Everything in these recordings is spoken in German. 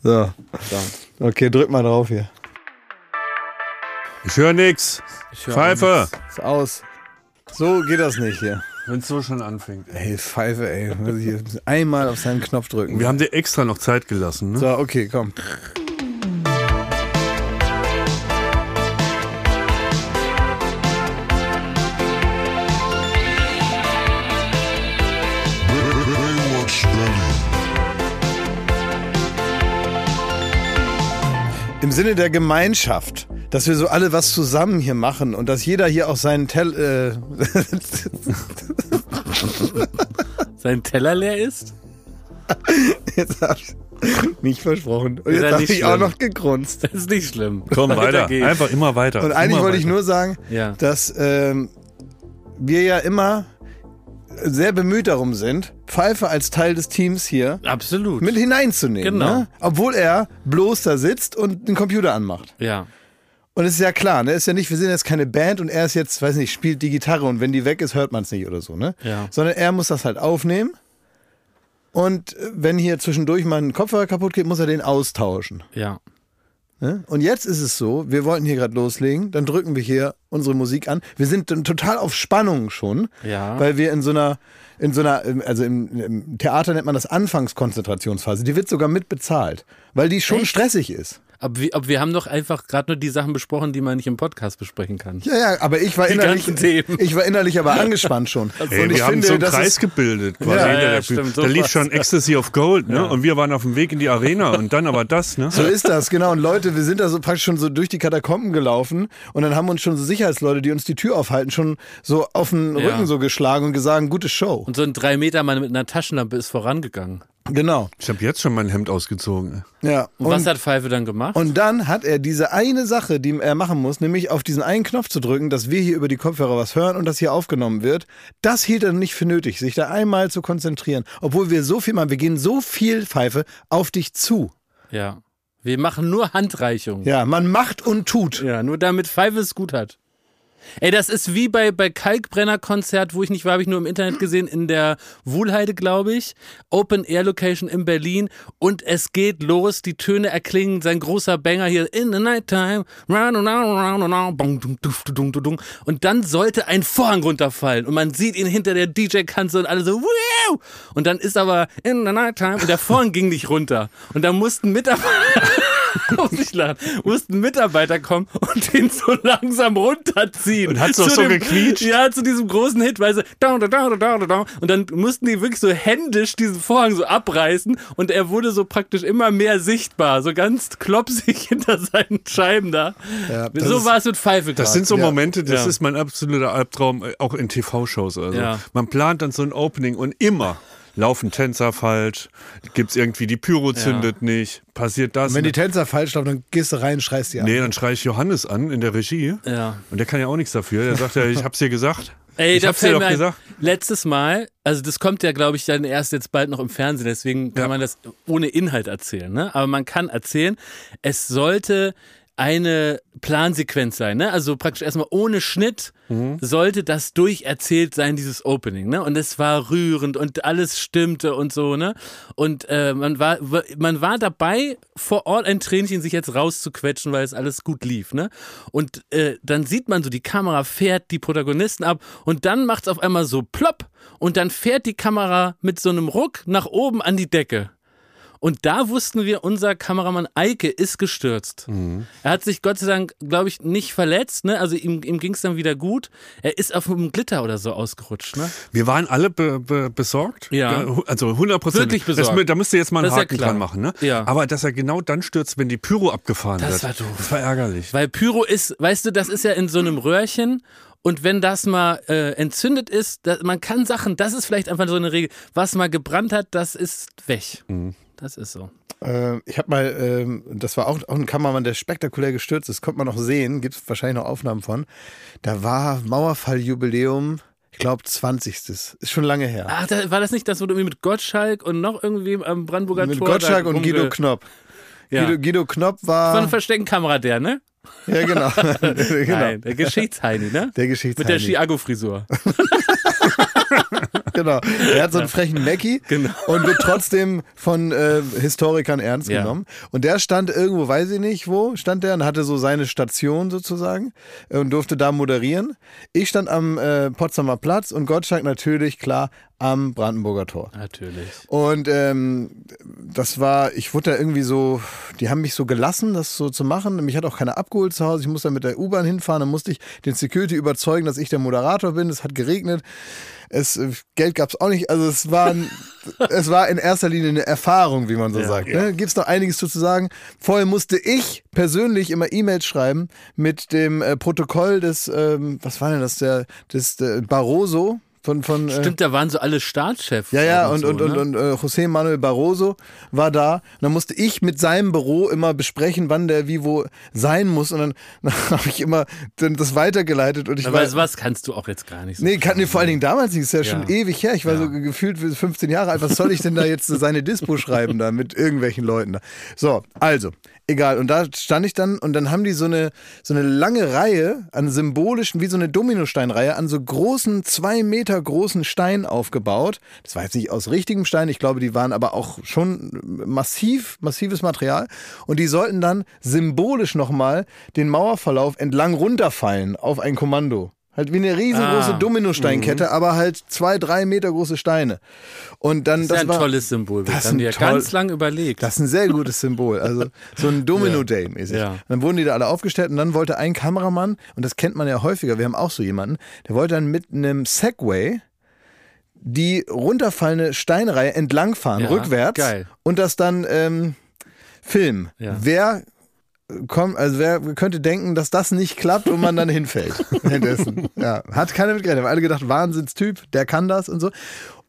So. Okay, drück mal drauf hier. Ich höre nix. Ich hör Pfeife. Ist aus. So geht das nicht hier. Wenn es so schon anfängt. Ey, Pfeife, ey. Muss ich jetzt einmal auf seinen Knopf drücken. Wir haben dir extra noch Zeit gelassen, ne? So, okay, komm. Im Sinne der Gemeinschaft, dass wir so alle was zusammen hier machen und dass jeder hier auch seinen Tell. Äh, Sein Teller leer ist? jetzt hab ich nicht versprochen. Und Ist jetzt habe ich auch schlimm. noch gegrunzt. Das ist nicht schlimm. Komm weiter. geht's. Einfach immer weiter. Und eigentlich immer wollte ich weiter. nur sagen, Ja. dass ähm, wir ja immer sehr bemüht darum sind, Pfeife als Teil des Teams hier Absolut. mit hineinzunehmen. Genau. Ne? Obwohl er bloß da sitzt und den Computer anmacht. ja. Und es ist ja klar, ne? Es ist ja nicht, wir sind jetzt keine Band und er ist jetzt, weiß nicht, spielt die Gitarre und wenn die weg ist, hört man es nicht oder so, ne? Ja. Sondern er muss das halt aufnehmen. Und äh, wenn hier zwischendurch mal ein Kopfhörer kaputt geht, muss er den austauschen. Ja. Ne? Und jetzt ist es so, wir wollten hier gerade loslegen, dann drücken wir hier unsere Musik an. Wir sind total auf Spannung schon, Ja. weil wir in so einer, in so einer, also im, im Theater nennt man das Anfangskonzentrationsphase. Die wird sogar mit bezahlt, weil die schon Echt? stressig ist. Aber wir, aber wir haben doch einfach gerade nur die Sachen besprochen, die man nicht im Podcast besprechen kann. Ja, ja, aber ich war Die innerlich, ich war innerlich aber angespannt schon. Ey, und ich wir haben finde, so einen Kreis ist, gebildet quasi Ja, ja, Bühne. stimmt, da lief schon Ecstasy of Gold, ne? Und wir waren auf dem Weg in die Arena und dann aber das, ne? so ist das, genau. Und Leute, wir sind da so praktisch schon so durch die Katakomben gelaufen und dann haben uns schon so Sicherheitsleute, die uns die Tür aufhalten, schon so auf den Ja. Rücken so geschlagen und gesagt, gute Show. Und so ein drei Meter Mann mit einer Taschenlampe ist vorangegangen. Genau. Ich habe jetzt schon mein Hemd ausgezogen. Ja. Und, was hat Pfeife dann gemacht? Und dann hat er diese eine Sache, die er machen muss, nämlich auf diesen einen Knopf zu drücken, dass wir hier über die Kopfhörer was hören und das hier aufgenommen wird. Das hielt er nicht für nötig, sich da einmal zu konzentrieren. Obwohl wir so viel machen, wir gehen so viel, Pfeife, auf dich zu. ja. Wir machen nur Handreichungen. Ja, man macht und tut. Ja, nur damit Pfeife es gut hat. Ey, das ist wie bei, bei Kalkbrenner-Konzert, wo ich nicht war, habe ich nur im Internet gesehen, in der Wuhlheide, glaube ich. Open Air Location in Berlin. Und es geht los, die Töne erklingen, sein großer Banger hier, in the nighttime. Und dann sollte ein Vorhang runterfallen und man sieht ihn hinter der DJ-Kanzel und alle so! Und dann ist aber in the nighttime und der Vorhang ging nicht runter. Und da mussten Mitarbeiter, muss ich lachen, mussten Mitarbeiter kommen und den so langsam runterziehen. Und hat's doch so dem- gequietscht? Ja, zu diesem großen Hit, weil sie down, down, down, down, down. Und dann mussten die wirklich so händisch diesen Vorhang so abreißen und er wurde so praktisch immer mehr sichtbar, so ganz klopsig hinter seinen Scheiben da. Ja, so war es mit Pfeife Das grad. sind so Ja. Momente, das Ja. ist mein absoluter Albtraum, äh, auch in TV-Shows. Also. Ja. Man plant dann so ein Opening und immer laufen Tänzer falsch, gibt's irgendwie die Pyro zündet nicht, passiert das. Wenn die Tänzer falsch laufen, dann gehst du rein und schreist die an. nee, dann schreie ich Johannes an in der Regie. Ja. Und der kann ja auch nichts dafür. Der sagt ja, ich hab's dir gesagt. Ey, ich da hab's dir doch gesagt. letztes Mal, also das kommt ja, glaube ich, dann erst jetzt bald noch im Fernsehen, deswegen kann Ja. man das ohne Inhalt erzählen, ne? Aber man kann erzählen, es sollte eine Plansequenz sein, ne? Also praktisch erstmal ohne Schnitt Mhm. sollte das durcherzählt sein, dieses Opening, ne? Und es war rührend und alles stimmte und so, ne? Und äh, man war man war dabei, vor Ort ein Tränchen sich jetzt rauszuquetschen, weil es alles gut lief, ne? Und äh, dann sieht man so, die Kamera fährt die Protagonisten ab und dann macht's auf einmal so plopp und dann fährt die Kamera mit so einem Ruck nach oben an die Decke. Und da wussten wir, unser Kameramann Eike ist gestürzt. Er hat sich Gott sei Dank, glaube ich, nicht verletzt. Ne? Also ihm, ihm ging es dann wieder gut. Er ist auf einem Glitter oder so ausgerutscht. Ne? Wir waren alle be be besorgt. Ja. Also 100 Prozent. Wirklich besorgt. Da müsst ihr jetzt mal einen Das ja Haken klar. dran machen. Ne? Ja. Aber dass er genau dann stürzt, wenn die Pyro abgefahren Das wird. war doof. Das war ärgerlich. Weil Pyro ist, weißt du, das ist ja in so einem Röhrchen. Und wenn das mal äh, entzündet ist, das, man kann Sachen, das ist vielleicht einfach so eine Regel, was mal gebrannt hat, das ist weg. Das ist so. Äh, ich habe mal, ähm, das war auch, auch ein Kameramann, der spektakulär gestürzt ist, konnte man noch sehen, gibt es wahrscheinlich noch Aufnahmen von. Da war Mauerfalljubiläum, ich glaube 20. Ist schon lange her. Ach, da, war das nicht das, wo du irgendwie mit Gottschalk und noch irgendwie am Brandenburger Mit Tor Gottschalk da und Guido Knopp. Ja. Guido, Guido Knopp Von war. der Versteckenkamera der, ne? Ja, genau. genau. Nein, der Geschichtsheini, ne? Der Mit der Geschichtsheini. Chiago-Frisur. genau. Er hat so einen frechen Mackie Genau. und wird trotzdem von äh, Historikern ernst Ja. genommen. Und der stand irgendwo, weiß ich nicht wo, stand der und hatte so seine Station sozusagen äh, und durfte da moderieren. Ich stand am äh, Potsdamer Platz und Gottschalk natürlich, klar, am Brandenburger Tor. Natürlich. Und ähm, das war, ich wurde da irgendwie so, die haben mich so gelassen, das so zu machen. Mich hat auch keiner abgeholt zu Hause. Ich musste dann mit der U-Bahn hinfahren. Dann musste ich den Security überzeugen, dass ich der Moderator bin. Es hat geregnet. Es, äh, Geld gab es auch nicht. Also es war, ein- es war in erster Linie eine Erfahrung, wie man so sagt. Ne? Gibt es noch einiges zu zu sagen. Vorher musste ich persönlich immer E-Mails schreiben mit dem äh, Protokoll des, ähm, was war denn das, der, des äh, Barroso. Von, von, äh, Stimmt, da waren so alle Staatschefs. ja, ja, auch und, so, und, und, ne? und äh, José Manuel Barroso war da. Und dann musste ich mit seinem Büro immer besprechen, wann der wie wo sein muss. Und dann, dann habe ich immer dann das weitergeleitet. Und ich Aber war, was kannst du auch jetzt gar nicht so. Nee, kann, nee, vor allen Dingen damals nicht. Ist ja, schon Ja. ewig her. Ich war Ja. so gefühlt 15 Jahre alt. Was soll ich denn da jetzt seine Dispo schreiben da mit irgendwelchen Leuten da? So, also, egal. Und da stand ich dann und dann haben die so eine, so eine lange Reihe an symbolischen, wie so eine Dominosteinreihe, an so großen, zwei Meter großen Steinen aufgebaut. Das war jetzt nicht aus richtigem Stein. Ich glaube, die waren aber auch schon massiv, massives Material. Und die sollten dann symbolisch nochmal den Mauerverlauf entlang runterfallen auf ein Kommando. Halt wie eine riesengroße Ah. Dominosteinkette, aber halt zwei, drei Meter große Steine. Und dann, Das ist das, ja ein war, tolles Symbol. Das ist haben die ja toll- ganz lang überlegt. das ist ein sehr gutes Symbol. Also so ein Domino-Day mäßig. Ja. Dann wurden die da alle aufgestellt und dann wollte ein Kameramann, und das kennt man ja häufiger, wir haben auch so jemanden, der wollte dann mit einem Segway die runterfallende Steinreihe entlangfahren, Ja, rückwärts. geil. Und das dann ähm, filmen. Wer kommt, also wer könnte denken, dass das nicht klappt und man dann hinfällt währenddessen. Ja, hat keiner mitgerechnet. Haben alle gedacht, Wahnsinnstyp, der kann das und so.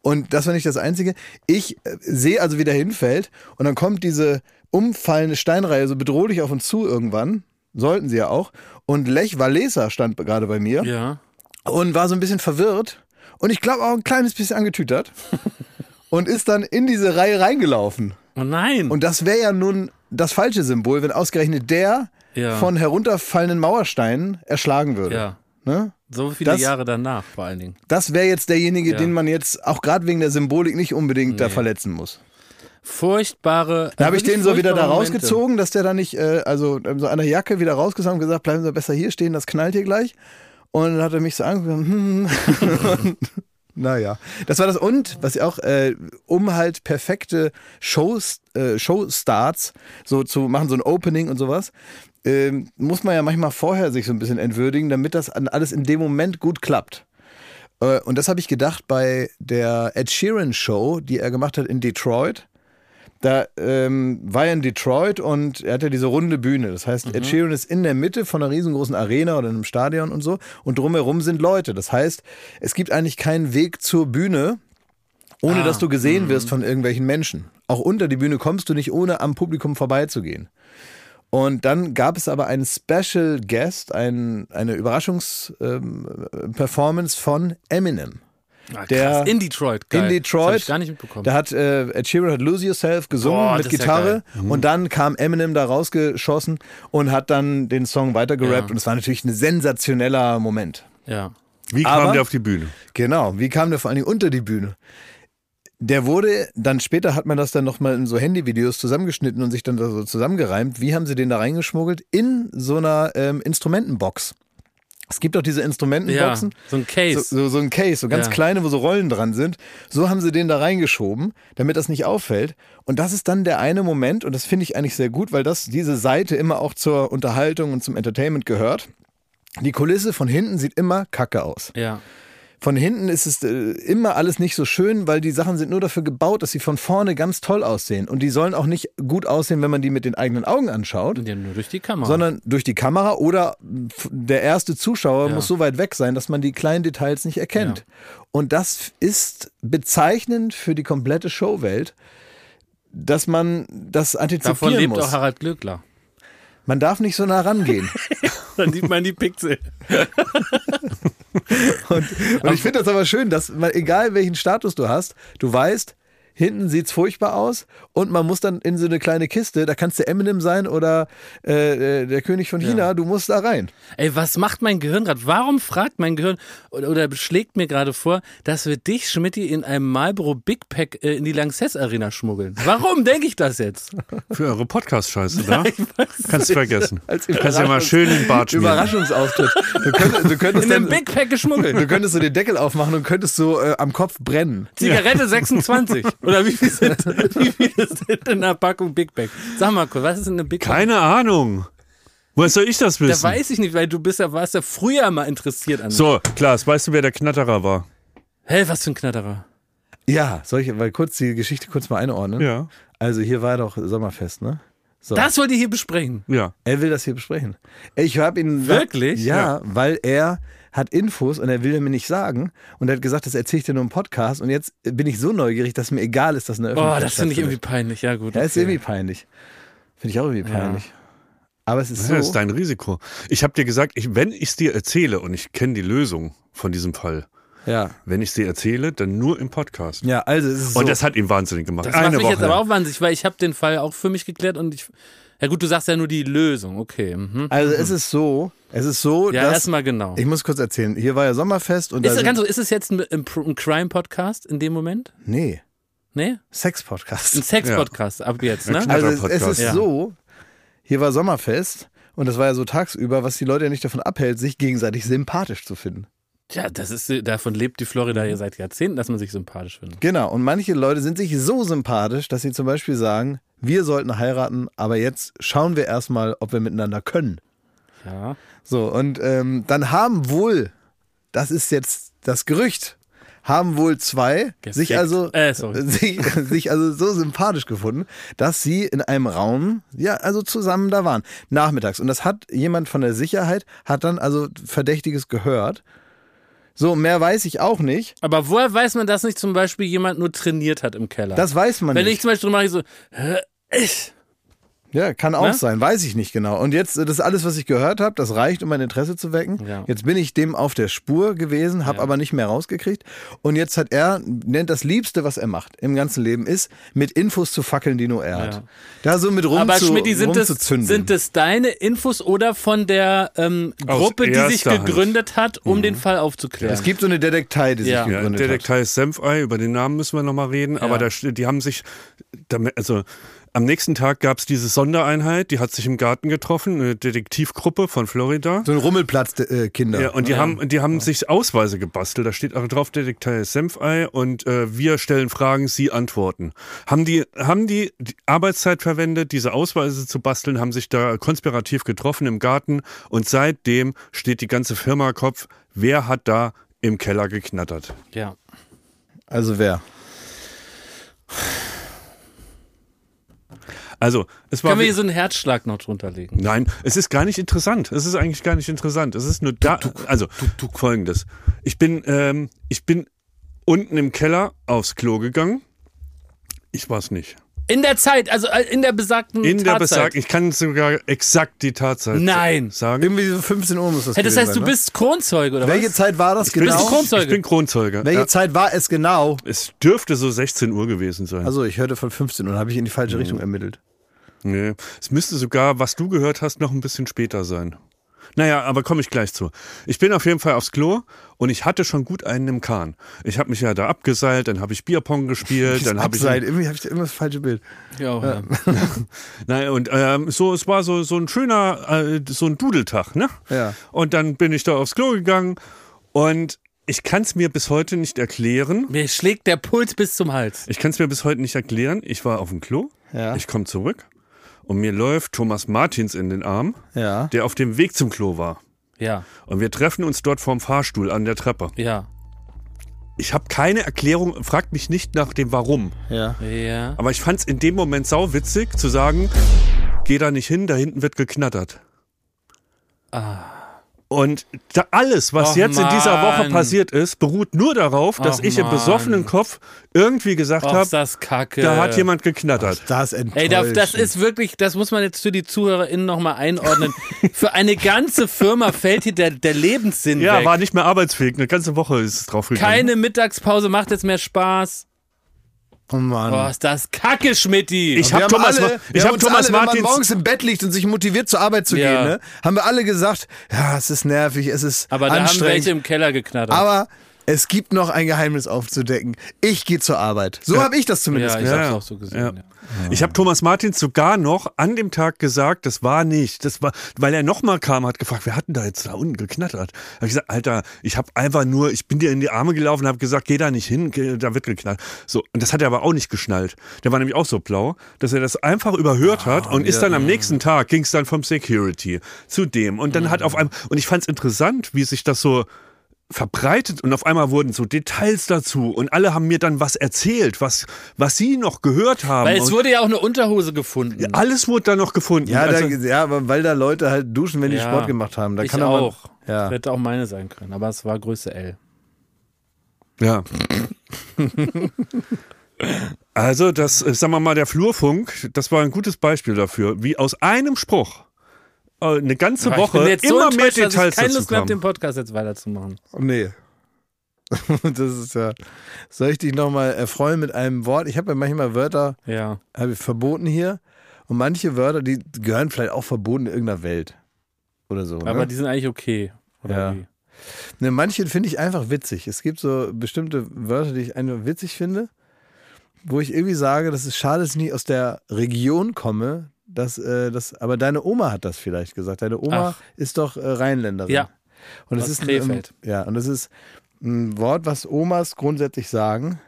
Und das war nicht das Einzige. Ich äh, sehe also, wie der hinfällt und dann kommt diese umfallende Steinreihe so bedrohlich auf uns zu irgendwann. Sollten sie ja auch. Und Lech Walesa stand gerade bei mir ja. und war so ein bisschen verwirrt und ich glaube auch ein kleines bisschen angetütert und ist dann in diese Reihe reingelaufen. Oh nein. Und das wäre ja nun das falsche Symbol, wenn ausgerechnet der Ja. von herunterfallenden Mauersteinen erschlagen würde. ja. Ne? So viele Das- Jahre danach vor allen Dingen. Das wäre jetzt derjenige, Ja. den man jetzt auch gerade wegen der Symbolik nicht unbedingt da Nee. verletzen muss. Furchtbare. Da habe ich den so wieder da Momente. rausgezogen, dass der da nicht, äh, also ähm, so an der Jacke wieder rausgezogen und gesagt, bleiben Sie besser hier stehen, das knallt hier gleich. Und dann hat er mich so angeguckt. Hm. naja, das war das. Und, was ich auch, äh, um halt perfekte Shows, äh, Showstarts so zu machen, so ein Opening und sowas, ähm, muss man ja manchmal vorher sich so ein bisschen entwürdigen, damit das alles in dem Moment gut klappt. Äh, Und das habe ich gedacht bei der Ed Sheeran Show, die er gemacht hat in Detroit. Da ähm, war er in Detroit und er hat ja diese runde Bühne. Das heißt, Ed Sheeran ist in der Mitte von einer riesengroßen Arena oder einem Stadion und so. Und drumherum sind Leute. Das heißt, es gibt eigentlich keinen Weg zur Bühne, ohne Ah, dass du gesehen wirst von irgendwelchen Menschen. Auch unter die Bühne kommst du nicht, ohne am Publikum vorbeizugehen. Und dann gab es aber einen Special Guest, ein, eine Überraschungsperformance von Eminem. Ah, der- krass. in Detroit. Geil. In Das hab Detroit. ich gar nicht mitbekommen. Da hat äh, Ed Sheeran hat Lose Yourself gesungen Boah, mit das ja Gitarre geil. Mhm. und dann kam Eminem da rausgeschossen und hat dann den Song weitergerappt Ja. und es war natürlich ein sensationeller Moment. ja. Wie Aber- kam der auf die Bühne? Genau, wie kam der vor allen Dingen unter die Bühne? Der wurde, dann später hat man das dann nochmal in so Handyvideos zusammengeschnitten und sich dann da so zusammengereimt. Wie haben sie den da reingeschmuggelt? In so einer ähm, Instrumentenbox. Es gibt auch diese Ja, Instrumentenboxen. so ein Case. So, so, so ein Case, so ganz Ja. kleine, wo so Rollen dran sind. So haben sie den da reingeschoben, damit das nicht auffällt. Und das ist dann der eine Moment, und das finde ich eigentlich sehr gut, weil das diese Seite immer auch zur Unterhaltung und zum Entertainment gehört. Die Kulisse von hinten sieht immer kacke aus. ja. Von hinten ist es äh, immer alles nicht so schön, weil die Sachen sind nur dafür gebaut, dass sie von vorne ganz toll aussehen. Und die sollen auch nicht gut aussehen, wenn man die mit den eigenen Augen anschaut, ja. Nur durch die Kamera. sondern durch die Kamera oder der erste Zuschauer Ja. muss so weit weg sein, dass man die kleinen Details nicht erkennt. Und das ist bezeichnend für die komplette Showwelt, dass man das Davon antizipieren lebt muss. auch Harald Glöckler. Man darf nicht so nah rangehen. Dann sieht man die Pixel. Und, und ich finde das aber schön, dass man, egal welchen Status du hast, du weißt, hinten sieht's furchtbar aus und man muss dann in so eine kleine Kiste, da kannst du Eminem sein oder äh, äh, der König von China, du musst da rein. Ey, was macht mein Gehirn gerade? Warum fragt mein Gehirn oder, oder schlägt mir gerade vor, dass wir dich, Schmidti, in einem Marlboro Big Pack äh, in die Lanxess Arena schmuggeln? Warum denke ich das jetzt? Für eure Podcast-Scheiße da. Es Kannst du vergessen. Als Kannst ja mal schön den Bart schmieren. Überraschungsauftritt. Du könntest, du könntest, In einem Big Pack geschmuggelt. du könntest so den Deckel aufmachen und könntest so äh, am Kopf brennen. Zigarette 26. Oder wie viel sind, wie viele sind in einer Packung Big Pack? Sag mal kurz, was ist in einem Big Pack? Keine Ahnung. Woher soll ich das Da wissen? weiß ich nicht, weil du bist ja, warst ja früher mal interessiert an. So, Klaas, weißt du, wer der Knatterer war? Hä, was für ein Knatterer. Ja, soll ich mal kurz die Geschichte kurz mal einordnen? Ja. Also hier war doch Sommerfest, ne? So. Das wollt ihr hier besprechen. Ja. Er will das hier besprechen. Ich habe ihn. Wirklich? Ja, Ja. weil er hat Infos und er will mir nicht sagen. Und er hat gesagt, das erzähle ich dir nur im Podcast. Und jetzt bin ich so neugierig, dass mir egal ist, dass eine Oh, Öffentlichkeit das finde ich irgendwie peinlich. Ja, gut. Ja, ist okay. irgendwie peinlich. Finde ich auch irgendwie Ja. peinlich. Aber es ist Das so. ist dein Risiko. Ich habe dir gesagt, ich, wenn ich es dir erzähle und ich kenne die Lösung von diesem Fall, ja. wenn ich sie erzähle, dann nur im Podcast. ja, also es ist so. Und das hat ihn wahnsinnig gemacht. Das macht Eine mich Woche. jetzt aber auch wahnsinnig, weil ich habe den Fall auch für mich geklärt und ich. Ja gut, du sagst ja nur die Lösung, okay. Mhm. also es ist so, es ist so, Ja, dass erstmal genau. ich muss kurz erzählen. Hier war ja Sommerfest und Ist, da ganz so, ist es jetzt ein, ein, ein Crime-Podcast in dem Moment? nee, Nee? Ein Sex-Podcast. Sex-Podcast ab jetzt, ne? Ja, Also es, es ist Ja. so, hier war Sommerfest und das war ja so tagsüber, was die Leute ja nicht davon abhält, sich gegenseitig sympathisch zu finden. Ja, das ist, davon lebt die Florida ja seit Jahrzehnten, dass man sich sympathisch findet. Genau, und manche Leute sind sich so sympathisch, dass sie zum Beispiel sagen, wir sollten heiraten, aber jetzt schauen wir erstmal, ob wir miteinander können. Ja. So, und ähm, dann haben wohl, das ist jetzt das Gerücht, haben wohl zwei sich also, Äh, sich, sich also so sympathisch gefunden, dass sie in einem Raum, ja, also zusammen da waren, nachmittags. Und das hat jemand von der Sicherheit, hat dann also Verdächtiges gehört. So, mehr weiß ich auch nicht. Aber woher weiß man, dass nicht zum Beispiel jemand nur trainiert hat im Keller? Das weiß man Wenn ich nicht. zum Beispiel mache, ich so, hä, ich. Ja, kann auch Ne? sein, weiß ich nicht genau. Und jetzt, äh, das ist alles, was ich gehört habe, das reicht, um mein Interesse zu wecken. Ja. Jetzt bin ich dem auf der Spur gewesen, habe Ja. aber nicht mehr rausgekriegt. Und jetzt hat er, nennt das Liebste, was er macht im ganzen Leben, ist, mit Infos zu fackeln, die nur er hat. Ja. Da so mit rum Aber zu, Schmidti, sind es, rumzuzünden. sind es deine Infos oder von der ähm, Gruppe, die sich erster Hand. gegründet hat, um den Fall aufzuklären? es gibt so eine Detektei, die sich gegründet hat. Detektei Senfei, über den Namen müssen wir nochmal reden, aber da, die haben sich, damit- also am nächsten Tag gab es diese Sondereinheit, die hat sich im Garten getroffen, eine Detektivgruppe von Florida. So ein Rummelplatz-Kinder. Ja, und die haben, die haben sich Ausweise gebastelt. Da steht auch drauf Detektei Senfei und äh, wir stellen Fragen, Sie antworten. Haben die, haben die, die Arbeitszeit verwendet, diese Ausweise zu basteln, haben sich da konspirativ getroffen im Garten und seitdem steht die ganze Firma Kopf. Wer hat da im Keller geknattert? ja. also wer? Also, es war. Können wir hier so einen Herzschlag noch drunter legen? Nein, es ist gar nicht interessant. Es ist eigentlich gar nicht interessant. Es ist nur da. Also folgendes: Ich bin, ähm, ich bin unten im Keller aufs Klo gegangen. Ich war es nicht. In der Zeit, also äh, in der besagten In der Tatzeit. Besag, ich kann sogar exakt die Tatzeit Nein. sagen. Irgendwie so 15 Uhr muss das Hey, das heißt, du sein, ne? bist Kronzeuge, oder Welche was? Zeit war das bin, Bist du genau? Kronzeuge? ich bin Kronzeuge. Welche Ja, Zeit war es genau? es dürfte so 16 Uhr gewesen sein. Also ich hörte von 15 Uhr, habe ich in die falsche Richtung ermittelt. Nee. Es müsste sogar, was du gehört hast, noch ein bisschen später sein. Naja, aber komme ich gleich zu. Ich bin auf jeden Fall aufs Klo und ich hatte schon gut einen im Kahn. Ich habe mich ja da abgeseilt, dann habe ich Bierpong gespielt, dann habe ich irgendwie habe ich immer das falsche Bild. Ja, ja. Nein, und ähm, so, es war so, so ein schöner, äh, so ein Dudeltag, ne? Ja. Und dann bin ich da aufs Klo gegangen und ich kann es mir bis heute nicht erklären. Mir schlägt der Puls bis zum Hals. Ich kann es mir bis heute nicht erklären. Ich war auf dem Klo, Ja. ich komme zurück und mir läuft Thomas Martins in den Arm, Ja. der auf dem Weg zum Klo war. Ja, Und wir treffen uns dort vorm Fahrstuhl an der Treppe. ja, Ich habe keine Erklärung, fragt mich nicht nach dem Warum. Ja. ja. Aber ich fand es in dem Moment sauwitzig zu sagen, geh da nicht hin, da hinten wird geknattert. Und da alles, was. Och, jetzt in dieser Woche Mann. passiert ist, beruht nur darauf, dass Och, ich im Mann. besoffenen Kopf irgendwie gesagt Och, habe, ist das kacke. da hat jemand geknattert. Das enttäuscht. Ey, das, das ist wirklich, das muss man jetzt für die ZuhörerInnen nochmal einordnen. für eine ganze Firma fällt hier der, der Lebenssinn Ja, weg. war nicht mehr arbeitsfähig. Eine ganze Woche ist es drauf gegangen. Keine Mittagspause macht jetzt mehr Spaß. Oh Mann. Oh, ist das kacke, Schmidti. Ich Wir hab Thomas alle, ich haben hab uns Thomas alle, wenn man Martins- morgens im Bett liegt und sich motiviert zur Arbeit zu Ja. gehen, ne, haben wir alle gesagt, ja, es ist nervig, es ist Aber da haben welche im Keller geknattert. aber es gibt noch ein Geheimnis aufzudecken. Ich gehe zur Arbeit. So habe ich das zumindest ja, ich gesagt. hab's Ja. auch so gesehen. Ja. Ja. Ich habe Thomas Martins sogar noch an dem Tag gesagt, das war nicht. Das war, weil er nochmal kam, hat gefragt, wer hat denn da jetzt da unten geknattert? Hab ich gesagt, Alter, ich habe einfach nur, ich bin dir in die Arme gelaufen, habe gesagt, geh da nicht hin, geh, da wird geknallt. So und das hat er aber auch nicht geschnallt. Der war nämlich auch so blau, dass er das einfach überhört hat und ist dann am nächsten Tag ging es dann vom Security zu dem und dann hat auf einmal und ich fand es interessant, wie sich das so verbreitet und auf einmal wurden so Details dazu und alle haben mir dann was erzählt, was, was sie noch gehört haben. Weil es und wurde ja auch eine Unterhose gefunden. alles wurde da noch gefunden. Ja, also, da, ja, aber weil da Leute halt duschen, wenn die Ja. Sport gemacht haben. Da ich kann aber, auch. Ja. Hätte auch meine sein können, aber es war Größe L. ja. also das, äh, sagen wir mal, der Flurfunk, das war ein gutes Beispiel dafür, wie aus einem Spruch eine ganze Woche jetzt so immer mehr enttäuscht, dass Details ich keine Lust mehr habe, den. Podcast jetzt weiterzumachen. Oh, nee. das ist ja. Soll ich dich nochmal erfreuen mit einem Wort? Ich habe ja manchmal Wörter Ja. habe ich verboten hier. Und manche Wörter, die gehören vielleicht auch verboten in irgendeiner Welt. Oder so. Aber ne? die sind eigentlich okay. Oder Ja. wie? ne, manche finde ich einfach witzig. Es gibt so bestimmte Wörter, die ich einfach witzig finde, wo ich irgendwie sage, das ist schade, dass ich nicht aus der Region komme. Dass, äh, das, aber deine Oma hat das vielleicht gesagt. Deine Oma Ach. ist doch äh, Rheinländerin. Ja. Und das Aus ist Krefeld. Ein, ja, und das ist ein Wort, was Omas grundsätzlich sagen.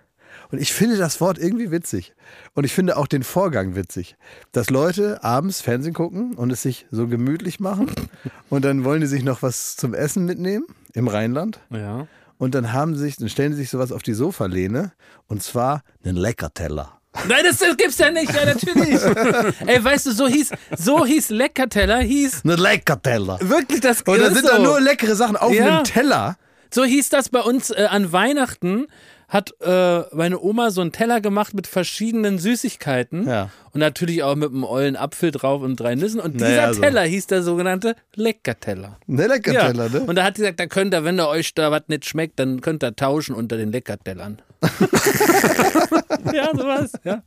Und ich finde das Wort irgendwie witzig. Und ich finde auch den Vorgang witzig. Dass Leute abends Fernsehen gucken und es sich so gemütlich machen. Und dann wollen die sich noch was zum Essen mitnehmen im Rheinland. Ja. Und dann haben sie sich, dann stellen sie sich sowas auf die Sofalehne. Und zwar einen Leckerteller. Nein, das, das gibt's ja nicht, ja, natürlich. Ey, weißt du, so hieß, so hieß Leckerteller, hieß Einen Leckerteller. wirklich das Und da sind so. da nur leckere Sachen auf Ja. einem Teller. So hieß das bei uns äh, an Weihnachten. Hat äh, meine Oma so einen Teller gemacht mit verschiedenen Süßigkeiten. Ja. Und natürlich auch mit einem ollen Apfel drauf und drei Nüssen. Und dieser Naja, so. Teller hieß der sogenannte Leckerteller. Ein Leckerteller, ja. ne? Und da hat sie gesagt, da könnt ihr, wenn ihr euch da was nicht schmeckt, dann könnt ihr tauschen unter den Leckertellern. ja, sowas, ja.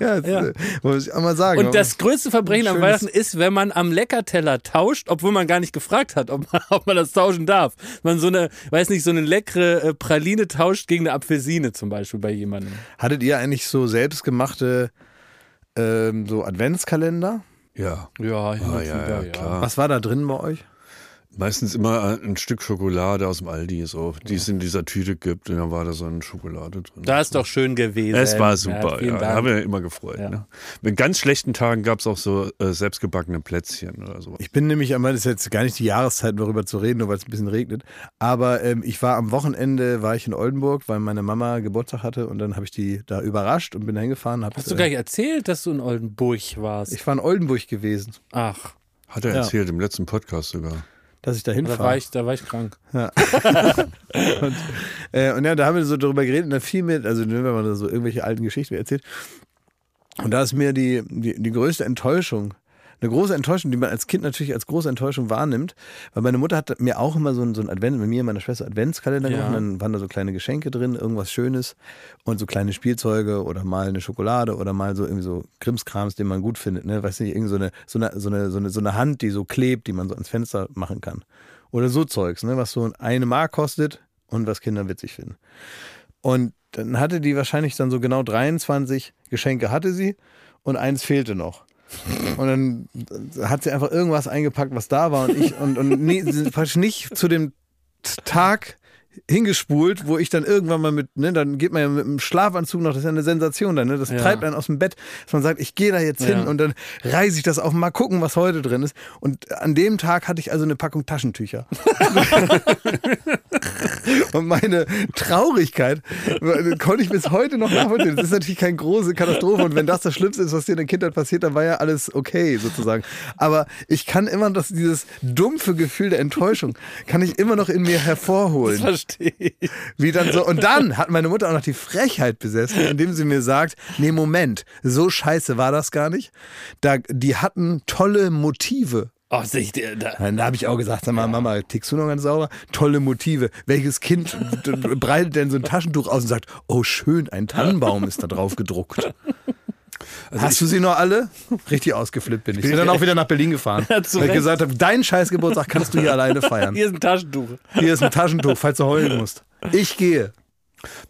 Ja, das, Ja. äh, muss ich auch mal sagen. Und das größte Verbrechen am Weihnachten ist, wenn man am Leckerteller tauscht, obwohl man gar nicht gefragt hat, ob man, ob man das tauschen darf. Man so eine, weiß nicht, so eine leckere äh, Praline tauscht gegen eine Apfelsine zum Beispiel bei jemandem. Hattet ihr eigentlich so selbstgemachte ähm, so Adventskalender? Ja. Ja, Ah, ja, ja, klar. Was war da drin bei euch? Meistens immer ein Stück Schokolade aus dem Aldi, so, die es in dieser Tüte gibt. Und dann war da so eine Schokolade drin. Da ist doch schön gewesen. es war super, vielen ja. Dank. Haben wir immer gefreut. Ja. Ne? Mit ganz schlechten Tagen gab es auch so äh, selbstgebackene Plätzchen oder so. Ich bin nämlich, einmal, das ist jetzt gar nicht die Jahreszeit, darüber zu reden, nur weil es ein bisschen regnet. Aber ähm, ich war am Wochenende, war ich in Oldenburg, weil meine Mama Geburtstag hatte und dann habe ich die da überrascht und bin da hingefahren. Hab, Hast du äh, gar nicht erzählt, dass du in Oldenburg warst? Ich war in Oldenburg gewesen, Ach, Hat er Ja. erzählt im letzten Podcast sogar. Dass ich da da war hinfahre. ich, da war ich krank. und, äh, und ja, da haben wir so drüber geredet und da fiel mir, also ne, wenn man da so irgendwelche alten Geschichten erzählt, und da ist mir die, die, die größte Enttäuschung, eine große Enttäuschung, die man als Kind natürlich als große Enttäuschung wahrnimmt, weil meine Mutter hat mir auch immer so ein, so ein Advent, mit mir und meiner Schwester Adventskalender Ja. gemacht, und dann waren da so kleine Geschenke drin, irgendwas Schönes und so kleine Spielzeuge oder mal eine Schokolade oder mal so irgendwie so Krimskrams, den man gut findet, ne, weiß nicht, irgend so eine, so eine, so eine, so eine, so eine Hand, die so klebt, die man so ans Fenster machen kann. Oder so Zeugs, ne, was so eine Mark kostet und was Kinder witzig finden. Und dann hatte die wahrscheinlich dann so genau 23 Geschenke hatte sie und eins fehlte noch. Und dann hat sie einfach irgendwas eingepackt, was da war und ich und, und sind praktisch nicht zu dem Tag hingespult, wo ich dann irgendwann mal mit, ne, dann geht man ja mit einem Schlafanzug noch, das ist ja eine Sensation dann, ne? Das Ja. treibt einen aus dem Bett, dass man sagt, ich gehe da jetzt hin Ja. und dann reiße ich das auf, mal gucken, was heute drin ist. Und an dem Tag hatte ich also eine Packung Taschentücher. Und meine Traurigkeit konnte ich bis heute noch nachvollziehen. Das ist natürlich keine große Katastrophe. Und wenn das das Schlimmste ist, was dir in der Kindheit passiert, dann war ja alles okay, sozusagen. Aber ich kann immer das, dieses dumpfe Gefühl der Enttäuschung, kann ich immer noch in mir hervorholen. Verstehe ich. Wie dann so. Und dann hat meine Mutter auch noch die Frechheit besessen, indem sie mir sagt, nee, Moment, so scheiße war das gar nicht. Da, die hatten tolle Motive Oh, sich, da, Dann habe ich auch gesagt, sag mal, Mama, tickst du noch ganz sauber? Tolle Motive. Welches Kind breitet denn so ein Taschentuch aus und sagt, oh schön, ein Tannenbaum ist da drauf gedruckt. Hast du sie noch alle? Richtig ausgeflippt bin ich. Bin dann auch wieder nach Berlin gefahren. Weil ich Recht. gesagt habe, deinen Scheißgeburtstag kannst du hier alleine feiern. hier ist ein Taschentuch. Hier ist ein Taschentuch, falls du heulen musst. Ich gehe.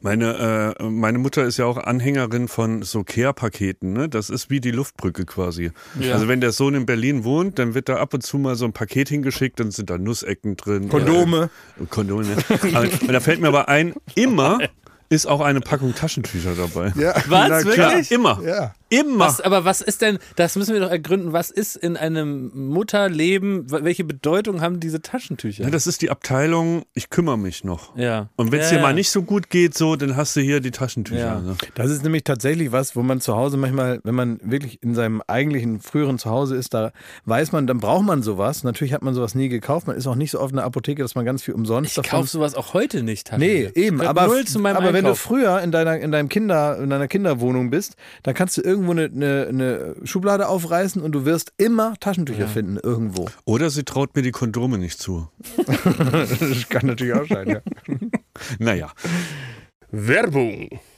Meine, äh, meine Mutter ist ja auch Anhängerin von so Care-Paketen. Ne? Das ist wie die Luftbrücke quasi. Ja. Also wenn der Sohn in Berlin wohnt, dann wird da ab und zu mal so ein Paket hingeschickt, dann sind da Nussecken drin. Kondome. Äh, Kondome. Ne? Aber, und da fällt mir aber ein, immer ist auch eine Packung Taschentücher dabei. Ja, Was, na wirklich? klar. Immer. Ja. Immer. Was, aber was ist denn, das müssen wir doch ergründen, was ist in einem Mutterleben, welche Bedeutung haben diese Taschentücher? Ja, das ist die Abteilung, ich kümmere mich noch. Ja. Und wenn es ja, dir mal nicht so gut geht, so, dann hast du hier die Taschentücher. Ja. Ne? Das ist nämlich tatsächlich was, wo man zu Hause manchmal, wenn man wirklich in seinem eigentlichen früheren Zuhause ist, da weiß man, dann braucht man sowas. Natürlich hat man sowas nie gekauft. Man ist auch nicht so oft in der Apotheke, dass man ganz viel umsonst Ich davon kaufe sowas auch heute nicht. Nee, eben, aber, null zu meinem aber wenn du früher in deiner, in deinem Kinder, in deiner Kinderwohnung bist, dann kannst du irgendwo eine, eine, eine Schublade aufreißen und du wirst immer Taschentücher finden, irgendwo. Oder sie traut mir die Kondome nicht zu. das kann natürlich auch sein, ja. Naja. Werbung.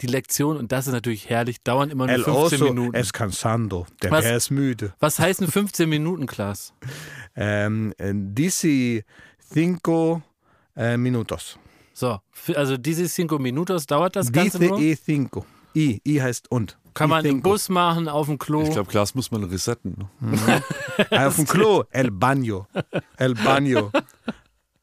Die Lektion, und das ist natürlich herrlich, dauern immer nur El 15 oso Minuten. es cansando. Der Was? Bär ist müde. Was heißen 15 Minuten, Klaas? Ähm, äh, dici cinco äh, minutos. So, also diese cinco minutos dauert das Ganze Dice nur. e cinco. I, I heißt und. Kann man im cinco. Bus machen, auf dem Klo. Ich glaube, Glas muss man resetten. Ne? Ah, Auf dem Klo. El baño. El baño.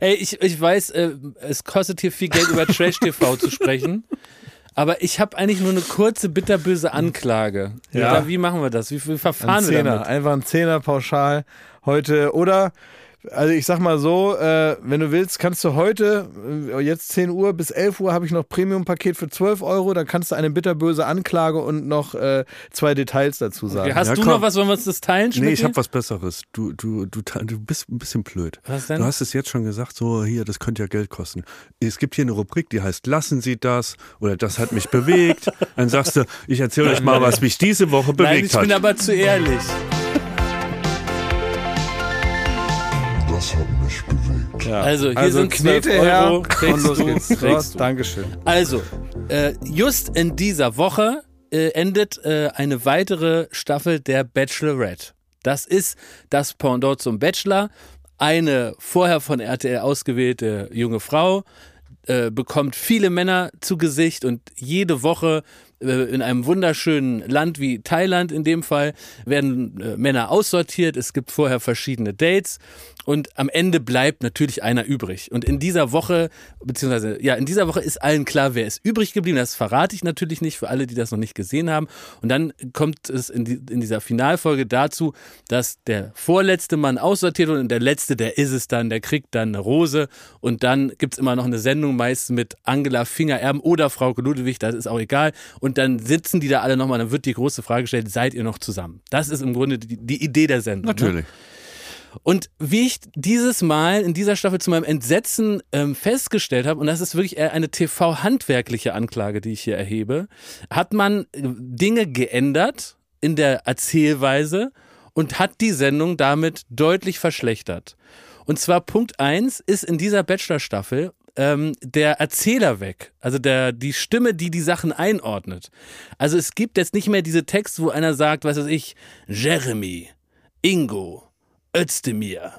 Ey, ich, ich weiß, äh, es kostet hier viel Geld, über Trash-TV zu sprechen. Aber ich habe eigentlich nur eine kurze, bitterböse Anklage. Ja. Oder wie machen wir das? Wie, wie Ein verfahren wir Zehner, damit? einfach ein Zehner pauschal heute. Oder, also ich sag mal so, äh, wenn du willst, kannst du heute, äh, jetzt 10 Uhr bis 11 Uhr habe ich noch Premium-Paket für 12 Euro. Dann kannst du eine bitterböse Anklage und noch äh, zwei Details dazu sagen. Hast Ja, du komm. noch was, wollen wir uns das teilen, Nee, Schmidti? ich habe was Besseres. Du, du, du, du bist ein bisschen blöd. Was denn? Du hast es jetzt schon gesagt, so hier, das könnte ja Geld kosten. Es gibt hier eine Rubrik, die heißt Lassen Sie das oder das hat mich bewegt. Dann sagst du, ich erzähle euch mal, was mich diese Woche bewegt Nein, ich bin hat. aber zu ehrlich. Ja. Also, hier also sind 12 Knete her Euro. und Kriegst los du, geht's. du. Dankeschön. Also, äh, just in dieser Woche äh, endet äh, eine weitere Staffel der Bachelorette. Das ist das Pendant zum Bachelor. Eine vorher von RTL ausgewählte junge Frau äh, bekommt viele Männer zu Gesicht und jede Woche in einem wunderschönen Land wie Thailand in dem Fall werden äh, Männer aussortiert. Es gibt vorher verschiedene Dates und am Ende bleibt natürlich einer übrig. Und in dieser Woche, beziehungsweise ja, in dieser Woche ist allen klar, wer ist übrig geblieben. Das verrate ich natürlich nicht für alle, die das noch nicht gesehen haben. Und dann kommt es in, die, in dieser Finalfolge dazu, dass der vorletzte Mann aussortiert und der letzte, der ist es dann, der kriegt dann eine Rose. Und dann gibt's immer noch eine Sendung, meist mit Angela Fingererben oder Frau Ludwig, das ist auch egal. Und dann sitzen die da alle nochmal, dann wird die große Frage gestellt, seid ihr noch zusammen? Das ist im Grunde die, die Idee der Sendung. Ne? Natürlich. Und wie ich dieses Mal in dieser Staffel zu meinem Entsetzen ähm, festgestellt habe, und das ist wirklich eher eine TV-handwerkliche Anklage, die ich hier erhebe, hat man äh, Dinge geändert in der Erzählweise und hat die Sendung damit deutlich verschlechtert. Und zwar Punkt eins ist in dieser Bachelor-Staffel ähm, der Erzähler weg, also der die Stimme, die die Sachen einordnet. Also es gibt jetzt nicht mehr diese Texte, wo einer sagt, was weiß ich, Jeremy, Ingo, Özdemir.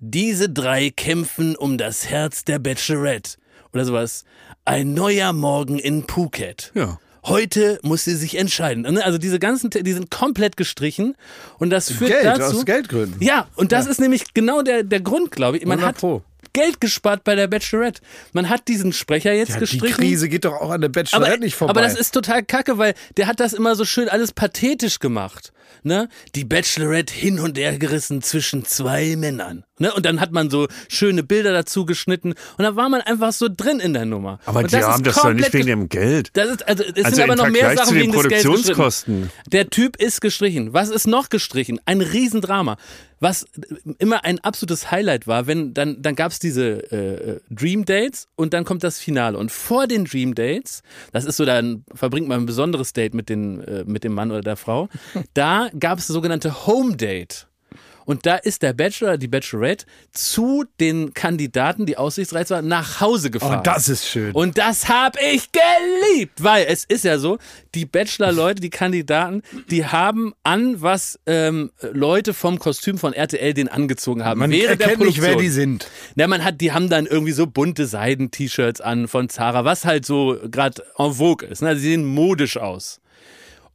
Diese drei kämpfen um das Herz der Bachelorette. Oder sowas. Ein neuer Morgen in Phuket. Ja. Heute muss sie sich entscheiden. Ne? Also diese ganzen, die sind komplett gestrichen. Und das führt Geld, dazu. aus Geldgründen. Ja, und das ist nämlich genau der, der Grund, glaube ich. Man 100 hat Pro. Geld gespart bei der Bachelorette. Man hat diesen Sprecher jetzt Ja, die gestrichen. Krise geht doch auch an der Bachelorette aber, nicht vorbei. aber das ist total kacke, weil der hat das immer so schön alles pathetisch gemacht. Ne? Die Bachelorette hin und her gerissen zwischen zwei Männern. Ne? Und dann hat man so schöne Bilder dazu geschnitten und da war man einfach so drin in der Nummer. Aber und die haben ist das doch nicht wegen ge- dem Geld. das ist, also, es Also sind aber noch mehr Vergleich Sachen zu den wegen Produktionskosten. Der Typ ist gestrichen. Was ist noch gestrichen? Ein Riesendrama. Was immer ein absolutes Highlight war, wenn dann, dann gab es diese äh, Dream Dates und dann kommt das Finale. Und vor den Dream Dates, das ist so, dann verbringt man ein besonderes Date mit, den, äh, mit dem Mann oder der Frau, da gab es das sogenannte Home Date. Und da ist der Bachelor, die Bachelorette zu den Kandidaten, die aussichtsreich waren, nach Hause gefahren. oh, das ist schön. Und das hab ich geliebt, weil es ist ja so, die Bachelor-Leute, die Kandidaten, die haben an, was ähm, Leute vom Kostüm von RTL den angezogen haben. Man während der erkennt nicht, wer die sind. Na, man hat, die haben dann irgendwie so bunte Seiden-T-Shirts an von Zara, was halt so gerade en vogue ist. Ne? Sie sehen modisch aus.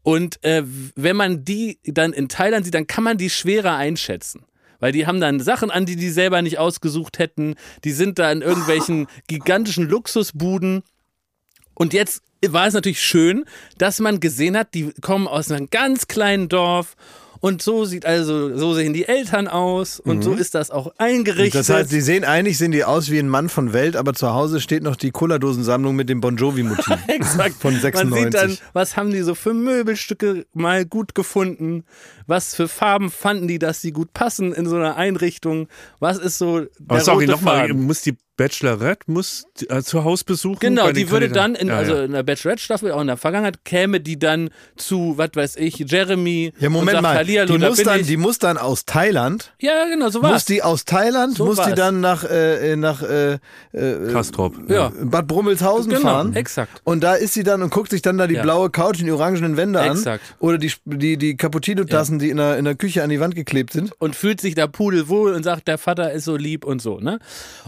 Und äh, wenn man die dann in Thailand sieht, dann kann man die schwerer einschätzen. Weil die haben dann Sachen an, die die selber nicht ausgesucht hätten. Die sind da in irgendwelchen gigantischen Luxusbuden. Und jetzt war es natürlich schön, dass man gesehen hat, die kommen aus einem ganz kleinen Dorf. Und so sieht also, so sehen die Eltern aus. Und so ist das auch eingerichtet. Das heißt, die sehen eigentlich sehen die aus wie ein Mann von Welt, aber zu Hause steht noch die Cola-Dosensammlung mit dem Bon Jovi-Motiv. Exakt. Von Man 96. sieht dann, was haben die so für Möbelstücke mal gut gefunden? Was für Farben fanden die, dass sie gut passen in so einer Einrichtung? Was ist so der Aber sorry, nochmal, muss die Bachelorette muss äh, zu Hausbesuchen. Genau, die würde dann, in, Ja, also ja. in der Bachelorette-Staffel, auch in der Vergangenheit, käme die dann zu, was weiß ich, Jeremy. Ja, und Moment sagt, mal. Hallihallo, Die da muss, dann, ich. die muss dann aus Thailand, ja, genau, so muss war's. die aus Thailand, So muss die war's. dann nach, äh, nach äh, äh, Kastrop. Ja. Bad Brummelshausen Genau, fahren. exakt. Und da ist sie dann und guckt sich dann da die Ja. blaue Couch und die orangenen Wände Exakt. an. Oder die, die, die Cappuccino-Tassen, die in der, in der Küche an die Wand geklebt sind. und fühlt sich da pudelwohl und sagt, der Vater ist so lieb und so, ne?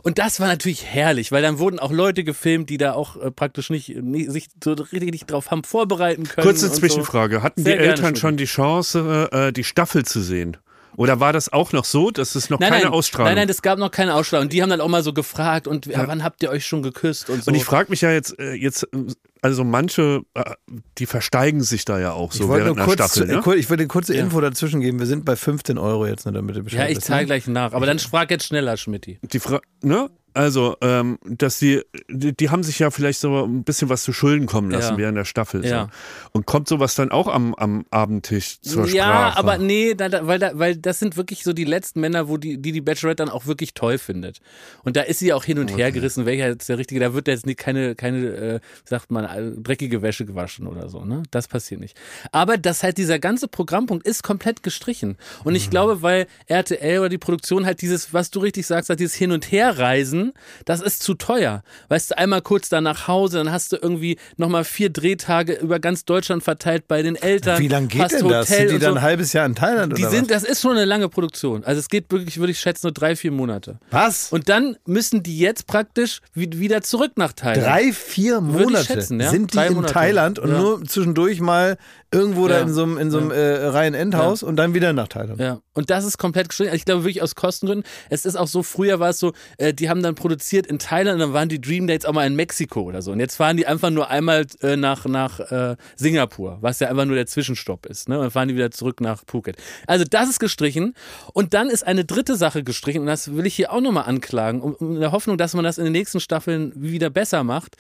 Und das war natürlich herrlich, weil dann wurden auch Leute gefilmt, die da auch äh, praktisch nicht, nicht sich so richtig nicht drauf haben vorbereiten können. Kurze und so. Zwischenfrage. Hatten Sehr die gerne, Eltern schon die Chance, äh, die Staffel zu sehen? Oder war das auch noch so, dass es noch Nein, keine nein, Ausstrahlung nein, nein, es gab noch keine Ausstrahlung. Und die haben dann auch mal so gefragt und ja, wann habt ihr euch schon geküsst und so. Und ich frage mich ja jetzt, äh, jetzt, äh, also manche, äh, die versteigen sich da ja auch so ich wollte während einer kurz, Staffel. äh, Ne? ich würde eine kurze Ja. Info dazwischen geben. Wir sind bei 15 Euro jetzt, ne, damit ihr Bescheid ja, ich zahle ne? gleich nach. Aber dann frag jetzt schneller, Schmidti. Die Fra ne? Also, ähm, dass die, die, die haben sich ja vielleicht so ein bisschen was zu Schulden kommen lassen Ja. während der Staffel. Ja. So. Und kommt sowas dann auch am, am Abendtisch zur ja, Sprache? aber nee, da, da, weil, da, weil das sind wirklich so die letzten Männer, wo die, die die Bachelorette dann auch wirklich toll findet. Und da ist sie auch hin und her gerissen, welcher jetzt der richtige, da wird jetzt nicht keine, keine äh, sagt man, äh, dreckige Wäsche gewaschen oder so, ne? Das passiert nicht. Aber das halt, dieser ganze Programmpunkt ist komplett gestrichen. Und Mhm. ich glaube, weil RTL oder die Produktion halt dieses, was du richtig sagst, halt dieses Hin- und Herreisen, das ist zu teuer. Weißt du, einmal kurz da nach Hause, dann hast du irgendwie nochmal vier Drehtage über ganz Deutschland verteilt bei den Eltern. Wie lange geht hast denn das? Hotel Sind die dann so. ein halbes Jahr in Thailand Die oder sind, das ist schon eine lange Produktion. Also es geht wirklich, würde ich schätzen, nur drei, vier Monate. was? Was? Und dann müssen die jetzt praktisch wi- wieder zurück nach Thailand. Drei, vier Würde ich Monate schätzen, ja. sind die in Monate. Thailand und Ja. nur zwischendurch mal irgendwo da Ja. in so einem, in so einem äh, Reihen-Endhaus und dann wieder nach Thailand. Ja, und das ist komplett gestrichen. Also Ich glaube wirklich aus Kostengründen. Es ist auch so, früher war es so, äh, die haben dann produziert in Thailand und dann waren die Dream Dates auch mal in Mexiko oder so. Und jetzt fahren die einfach nur einmal äh, nach, nach äh, Singapur, was ja einfach nur der Zwischenstopp ist. Ne? Und dann fahren die wieder zurück nach Phuket. Also das ist gestrichen. Und dann ist eine dritte Sache gestrichen und das will ich hier auch nochmal anklagen, um, um in der Hoffnung, dass man das in den nächsten Staffeln wieder besser macht.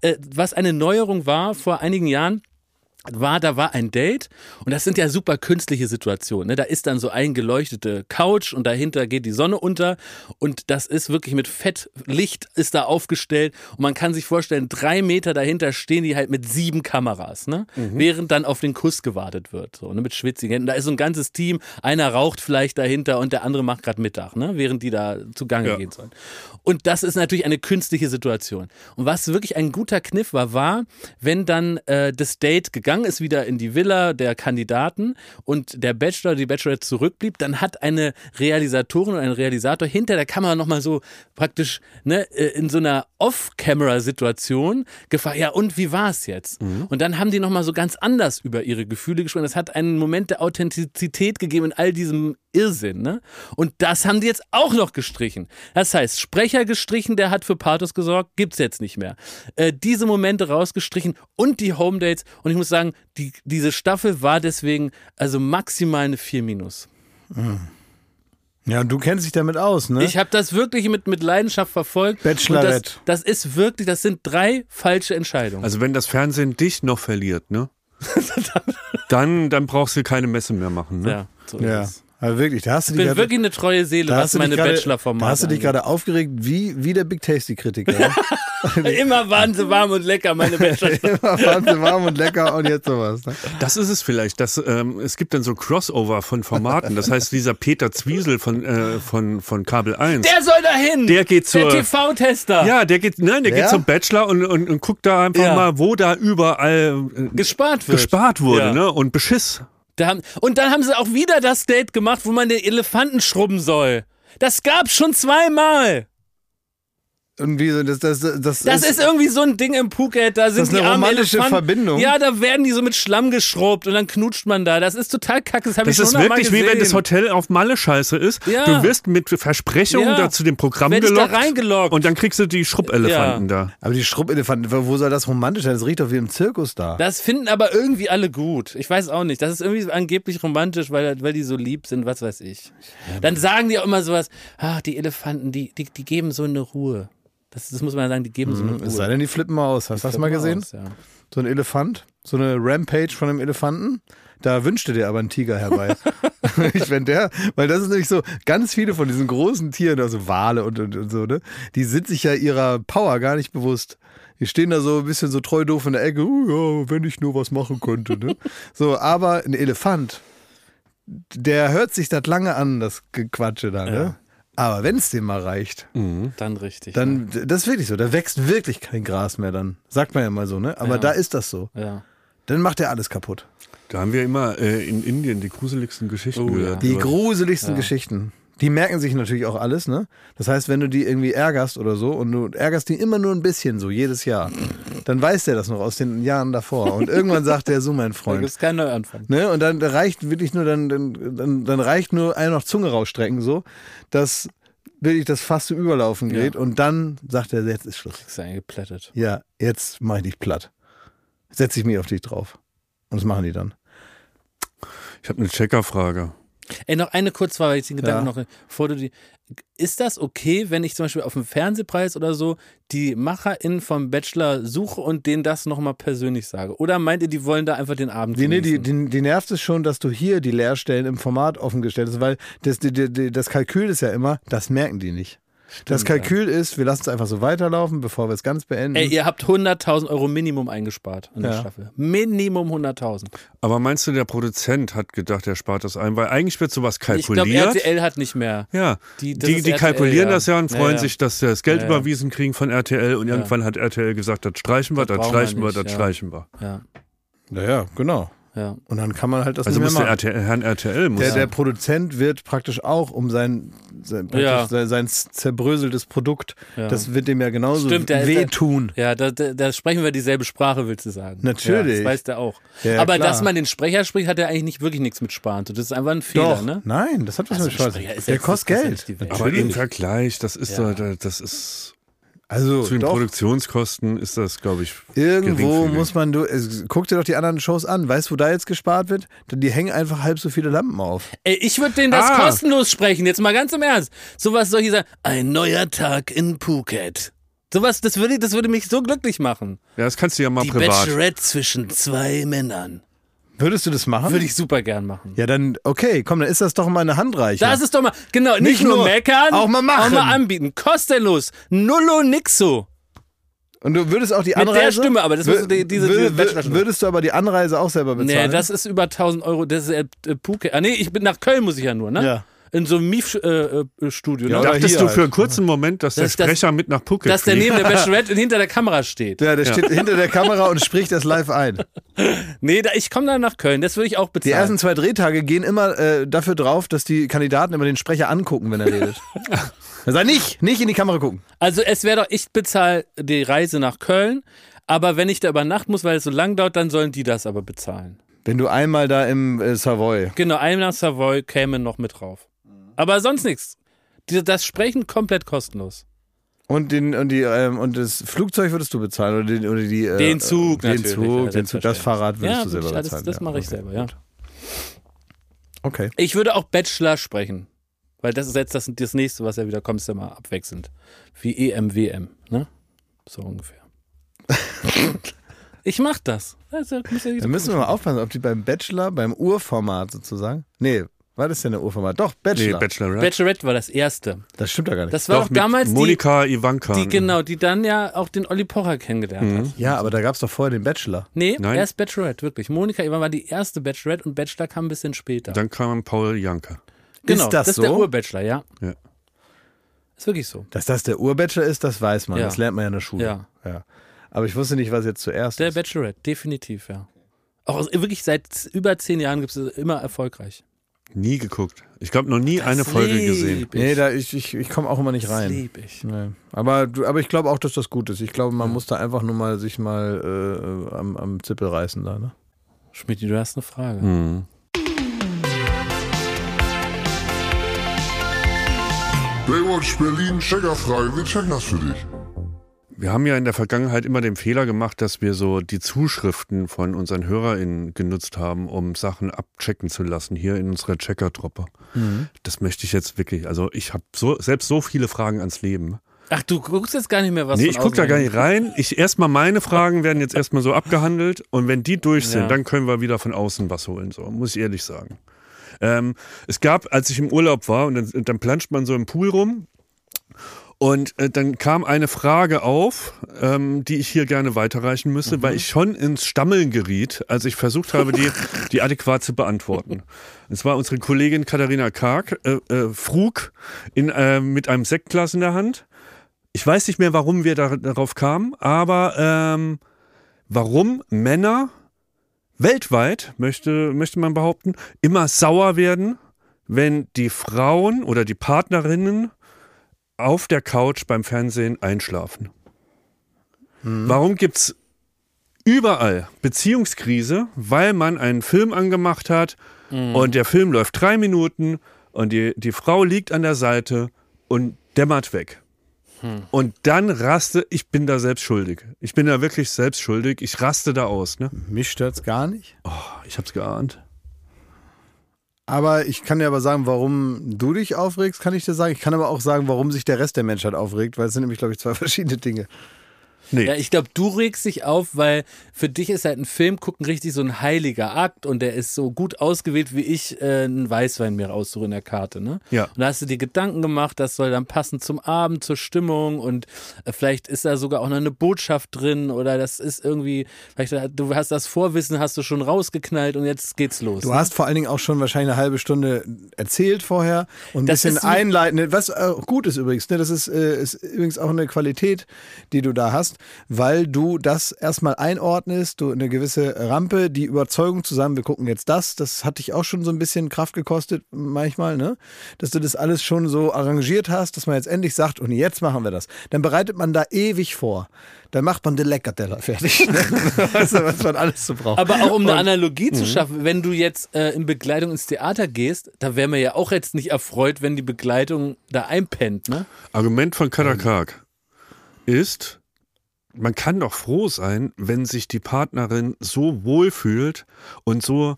Äh, was eine Neuerung war vor einigen Jahren, war, da war ein Date und das sind ja super künstliche Situationen. Ne? Da ist dann so eingeleuchtete Couch und dahinter geht die Sonne unter und das ist wirklich mit Fettlicht ist da aufgestellt und man kann sich vorstellen, drei Meter dahinter stehen die halt mit sieben Kameras, ne? während dann auf den Kuss gewartet wird, so ne? mit schwitzigen Händen. Da ist so ein ganzes Team, einer raucht vielleicht dahinter und der andere macht gerade Mittag, ne? während die da zugange Ja. gehen sollen. Und das ist natürlich eine künstliche Situation. Und was wirklich ein guter Kniff war, war, wenn dann äh, das Date gegangen ist, wieder in die Villa der Kandidaten und der Bachelor, die Bachelorette zurückblieb, dann hat eine Realisatorin oder ein Realisator hinter der Kamera nochmal so praktisch ne, äh, in so einer Off-Camera-Situation gefragt, ja und wie war es jetzt? Und dann haben die nochmal so ganz anders über ihre Gefühle gesprochen. Das hat einen Moment der Authentizität gegeben in all diesem Irrsinn. Ne? Und das haben die jetzt auch noch gestrichen. Das heißt, Sprecher gestrichen, der hat für Pathos gesorgt, gibt's jetzt nicht mehr. Äh, diese Momente rausgestrichen und die Home Dates. Und ich muss sagen, die, diese Staffel war deswegen also maximal eine 4 minus. Ja, und du kennst dich damit aus, ne? Ich habe das wirklich mit, mit Leidenschaft verfolgt. Bachelorette. Und Das, das ist wirklich, das sind drei falsche Entscheidungen. Also wenn das Fernsehen dich noch verliert, ne? dann, dann brauchst du keine Messe mehr machen, ne? ja, so ja, ist aber wirklich, da hast du Ich bin gerade- wirklich eine treue Seele, da was hast du dich meine Bachelor-Formate Da hast du dich gerade aufgeregt, wie, wie der Big Tasty Kritiker. ne? Immer waren sie warm und lecker, meine Bachelor. Immer fand sie warm und lecker und jetzt sowas. Ne? Das ist es vielleicht. Das, ähm, es gibt dann so Crossover von Formaten. Das heißt, dieser Peter Zwiesel von, äh, von, von Kabel 1. Der soll dahin! Der geht zur- Der TV-Tester! ja, der geht, nein, der Wer? geht zum Bachelor und, und, und guckt da einfach Ja. mal, wo da überall äh, Gespart wird. gespart wurde, Ja. ne? Und Beschiss. Da haben, und dann haben sie auch wieder das Date gemacht, wo man den Elefanten schrubben soll. Das gab's schon zweimal. Irgendwie so, das, das, das, Das ist, irgendwie so ein Ding im Phuket. Da sind das die eine romantische Elefanten. Verbindung? Ja, da werden die so mit Schlamm geschrubbt und dann knutscht man da. Das ist total kacke. Das habe ich Das schon ist wirklich wie wenn das. Hotel auf Malle scheiße ist. Ja. Du wirst mit Versprechungen Ja. da zu dem Programm Werd ich da gelockt. reingelockt. Und dann kriegst du die Schrubbelefanten da. Aber die Schrubbelefanten, wo soll das romantisch sein? Das riecht doch wie im Zirkus da. Das finden aber irgendwie alle gut. Ich weiß auch nicht. Das ist irgendwie angeblich romantisch, weil, weil die so lieb sind, was weiß ich. Dann sagen die auch immer sowas, ach, die Elefanten, die, die, die geben so eine Ruhe. Das, das muss man sagen, die geben so eine Ruhe. Es sei denn, die flippen mal aus. Hast du das mal gesehen? Aus, ja. So ein Elefant, so eine Rampage von einem Elefanten. Da wünschte dir aber ein Tiger herbei. ich, wenn der, weil das ist nämlich so, ganz viele von diesen großen Tieren, also Wale und, und, und so, ne, die sind sich ja ihrer Power gar nicht bewusst. Die stehen da so ein bisschen so treu doof in der Ecke, oh ja, wenn ich nur was machen könnte. Ne? So, aber ein Elefant, der hört sich das lange an, das Gequatsche da, ne? Aber wenn es dem mal reicht, Dann richtig. dann, das ist wirklich so, da wächst wirklich kein Gras mehr dann. Sagt man ja mal so, ne? Aber Ja. da ist das so. ja. ja. Dann macht er alles kaputt. Da haben wir immer äh, in Indien die gruseligsten Geschichten Oh, ja. gehört. Die gruseligsten Ja. Geschichten. Die merken sich natürlich auch alles, ne? Das heißt, wenn du die irgendwie ärgerst oder so und du ärgerst die immer nur ein bisschen so jedes Jahr, dann weiß der das noch aus den Jahren davor. Und irgendwann sagt der so, mein Freund. gibt es keinen Neuanfang. Ne? Und dann reicht wirklich nur, dann, dann, dann, reicht nur einer noch Zunge rausstrecken, so, dass wirklich das fast zum Überlaufen Ja. geht. Und dann sagt er, jetzt ist Schluss. Ist ja eingeplättet. Ja, jetzt mach ich dich platt. Setze ich mich auf dich drauf. Und das machen die dann. Ich habe eine Checkerfrage. Ey, noch eine Kurzfrage, weil ich den Gedanken Ja. noch, bevor du die. Ist das okay, wenn ich zum Beispiel auf dem Fernsehpreis oder so die MacherInnen vom Bachelor suche und denen das nochmal persönlich sage? Oder meint ihr, die wollen da einfach den Abend Die, nee, die, die, die nervt es schon, dass du hier die Leerstellen im Format offengestellt hast, weil das, die, das Kalkül ist ja immer, das merken die nicht. Das Kalkül ist, wir lassen es einfach so weiterlaufen, bevor wir es ganz beenden. Ey, ihr habt 100.000 Euro Minimum eingespart in der Ja. Staffel. Minimum 100.000. Aber meinst du, der Produzent hat gedacht, er spart das ein? Weil eigentlich wird sowas Ich glaube, kalkuliert. RTL hat nicht mehr. ja, Die- die, das die, RTL, kalkulieren ja. das ja und Ja, freuen ja. sich, dass sie das Geld Ja, ja. überwiesen kriegen von RTL und irgendwann hat RTL gesagt, das streichen wir, Das das, streichen wir, das ja. streichen wir. Ja, ja, ja, genau. Ja. Und dann kann man halt das Also nicht muss mehr der machen. RTL, Herrn RTL muss Der, der Produzent wird praktisch auch um sein, sein, Ja. sein, sein zerbröseltes Produkt, Ja. das wird dem ja genauso Stimmt, der wehtun. Ja, da, da, da sprechen wir dieselbe Sprache, willst du sagen. Natürlich. Ja, das weiß der auch. Ja, Aber klar. dass man den Sprecher spricht, hat er eigentlich nicht wirklich nichts mit Sparen. Das ist einfach ein Fehler, Doch, ne? nein, das hat was Also mit Spaß. Der kostet Geld. Aber im Vergleich, das ist Ja. doch, das ist Also zu den doch, Produktionskosten ist das, glaube ich, irgendwo muss man, du, es, guck dir doch die anderen Shows an. Weißt du, wo da jetzt gespart wird? Die hängen einfach halb so viele Lampen auf. Ey, ich würde denen das Ah. kostenlos sprechen, jetzt mal ganz im Ernst. Sowas soll hier sagen, ein neuer Tag in Phuket. Sowas, das würde, das würde mich so glücklich machen. Ja, das kannst du ja mal Die privat. Bachelorette zwischen zwei Männern. Würdest du das machen? Würde ich super gern machen. ja, dann, okay, komm, dann ist das doch mal eine Handreichung. Das ist doch mal, genau, nicht, Nicht nur, nur, meckern, auch mal machen. Auch mal anbieten. Kostenlos. Nullo nixo. Und du würdest auch die Mit Anreise. der Stimme, aber das ist die- diese- diese wür- Bachelor-Stimme. Würdest du aber die Anreise auch selber Nee, bezahlen? das ist über 1000 Euro. Das ist äh, Phuket. Ah, nee, ich bin nach Köln, muss ich ja nur, ne? Ja. In so einem Mief-Studio. Ja, ne? Dachtest hier du halt. für einen kurzen Moment, dass der Das- das- Sprecher mit nach Phuket Dass der fliegt? neben der Bachelorette hinter der Kamera steht. Ja, der steht hinter der Kamera und spricht das live ein. Nee, da, ich komme dann nach Köln. Das würde ich auch Die bezahlen. ersten zwei Drehtage gehen immer äh, dafür drauf, dass die Kandidaten immer den Sprecher angucken, wenn er redet. Er sagt nicht, nicht in die Kamera gucken. Also es wäre doch, ich bezahle die Reise nach Köln, aber wenn ich da übernachten muss, weil es so lang dauert, dann sollen die das aber bezahlen. Wenn du einmal da im äh, Savoy. Genau, ein nach Savoy käme noch mit drauf. Aber sonst nichts. Das Sprechen komplett kostenlos. Und, den, und, die, ähm, und das Flugzeug würdest du bezahlen oder, den, oder die, äh, Den Zug den natürlich, Zug, ja, den Zug, das. Fahrrad würdest ja, du selber bezahlen. das, das mache ich Okay, selber, ja. Okay. Ich würde auch Bachelor sprechen. Weil das ist jetzt das, das nächste, was ja wieder kommt, ist ja mal abwechselnd. Wie EM, WM, ne? So ungefähr. ich mach das. Also, ja Da müssen wir mal aufpassen, ob die beim Bachelor, beim Urformat sozusagen. Nee, war das denn der Urformat? Doch, Nee, Bachelor. Bachelorette. Bachelorette war das erste. das stimmt ja gar nicht. Das war Doch, doch, mit damals die, Monika Ivanka. die, genau, die dann ja auch den Olli Pocher kennengelernt hat. ja, aber da gab es doch vorher den Bachelor. Nee, Nein. erst Bachelorette, wirklich. Monika Ivan war die erste Bachelorette und Bachelor kam ein bisschen später. Dann kam Paul Janke. genau, ist das ist der so? Urbachelor, ja. Ja. Ist wirklich so. Dass das der Urbachelor ist, das weiß man. Ja. Das lernt man ja in der Schule. Ja. ja. Aber ich wusste nicht, was jetzt zuerst Der ist. Bachelorette, definitiv, ja. Auch wirklich seit über zehn Jahren gibt es immer erfolgreich. Nie geguckt. Ich glaube, noch nie eine Folge gesehen. Ich. Nee, da, ich, ich, ich komme auch immer nicht das rein. lieb ich. Nee. Aber, aber ich glaube auch, dass das gut ist. Ich glaube, man muss da einfach nur mal sich mal äh, am, am Zippel reißen da. Ne? Schmidt, du hast eine Frage. Mhm. Baywatch Berlin, Checkerfrage, wir checken das für dich. Wir haben ja in der Vergangenheit immer den Fehler gemacht, dass wir so die Zuschriften von unseren HörerInnen genutzt haben, um Sachen abchecken zu lassen, hier in unserer Checker-Truppe. Das möchte ich jetzt wirklich, also ich habe so, selbst so viele Fragen ans Leben. Ach, du guckst jetzt gar nicht mehr was nee, ich gucke da gar nicht rein. Ich erstmal meine Fragen werden jetzt erstmal so abgehandelt und wenn die durch sind, Ja. dann können wir wieder von außen was holen, so muss ich ehrlich sagen. Ähm, es gab, als ich im Urlaub war, und dann, und dann planscht man so im Pool rum, und äh, dann kam eine Frage auf, ähm, die ich hier gerne weiterreichen müsste, weil ich schon ins Stammeln geriet, als ich versucht habe, die, die adäquat zu beantworten. Es war unsere Kollegin Katharina Karg, äh, äh, Frug, in, äh, mit einem Sektglas in der Hand. Ich weiß nicht mehr, warum wir da, darauf kamen, aber ähm, warum Männer weltweit, möchte, möchte man behaupten, immer sauer werden, wenn die Frauen oder die Partnerinnen auf der Couch beim Fernsehen einschlafen. Warum gibt's überall Beziehungskrise, weil man einen Film angemacht hat und der Film läuft drei Minuten und die, die Frau liegt an der Seite und dämmert weg. Und dann raste, ich bin da selbst schuldig. Ich bin da wirklich selbst schuldig. Ich raste da aus. Ne? Mich stört's gar nicht. Oh, ich hab's geahnt. Aber ich kann dir aber sagen, warum du dich aufregst, kann ich dir sagen. Ich kann aber auch sagen, warum sich der Rest der Menschheit aufregt, weil es sind nämlich, glaube ich, zwei verschiedene Dinge. Nee. Ja, ich glaube, du regst dich auf, weil für dich ist halt ein Film gucken richtig so ein heiliger Akt und der ist so gut ausgewählt, wie ich äh, einen Weißwein mir raussuche in der Karte, ne? Ja. Und da hast du dir Gedanken gemacht, das soll dann passen zum Abend, zur Stimmung und äh, vielleicht ist da sogar auch noch eine Botschaft drin oder das ist irgendwie, vielleicht äh, du hast das Vorwissen, hast du schon rausgeknallt und jetzt geht's los. Du ne? hast vor allen Dingen auch schon wahrscheinlich eine halbe Stunde erzählt vorher und ein Das bisschen einleitend, was äh, gut ist übrigens. Ne? Das ist, äh, ist übrigens auch eine Qualität, die du da hast, weil du das erstmal einordnest, du eine gewisse Rampe, die Überzeugung zusammen, wir gucken jetzt das, das hat dich auch schon so ein bisschen Kraft gekostet manchmal, ne? dass du das alles schon so arrangiert hast, dass man jetzt endlich sagt, und jetzt machen wir das. Dann bereitet man da ewig vor. Dann macht man den Leckerteller fertig. Ne? weißt du, was man alles so braucht. Aber auch um eine Und- Analogie Mhm. zu schaffen, wenn du jetzt äh, in Begleitung ins Theater gehst, da wären wir ja auch jetzt nicht erfreut, wenn die Begleitung da einpennt, ne? Argument von Karakak ist, man kann doch froh sein, wenn sich die Partnerin so wohlfühlt und so,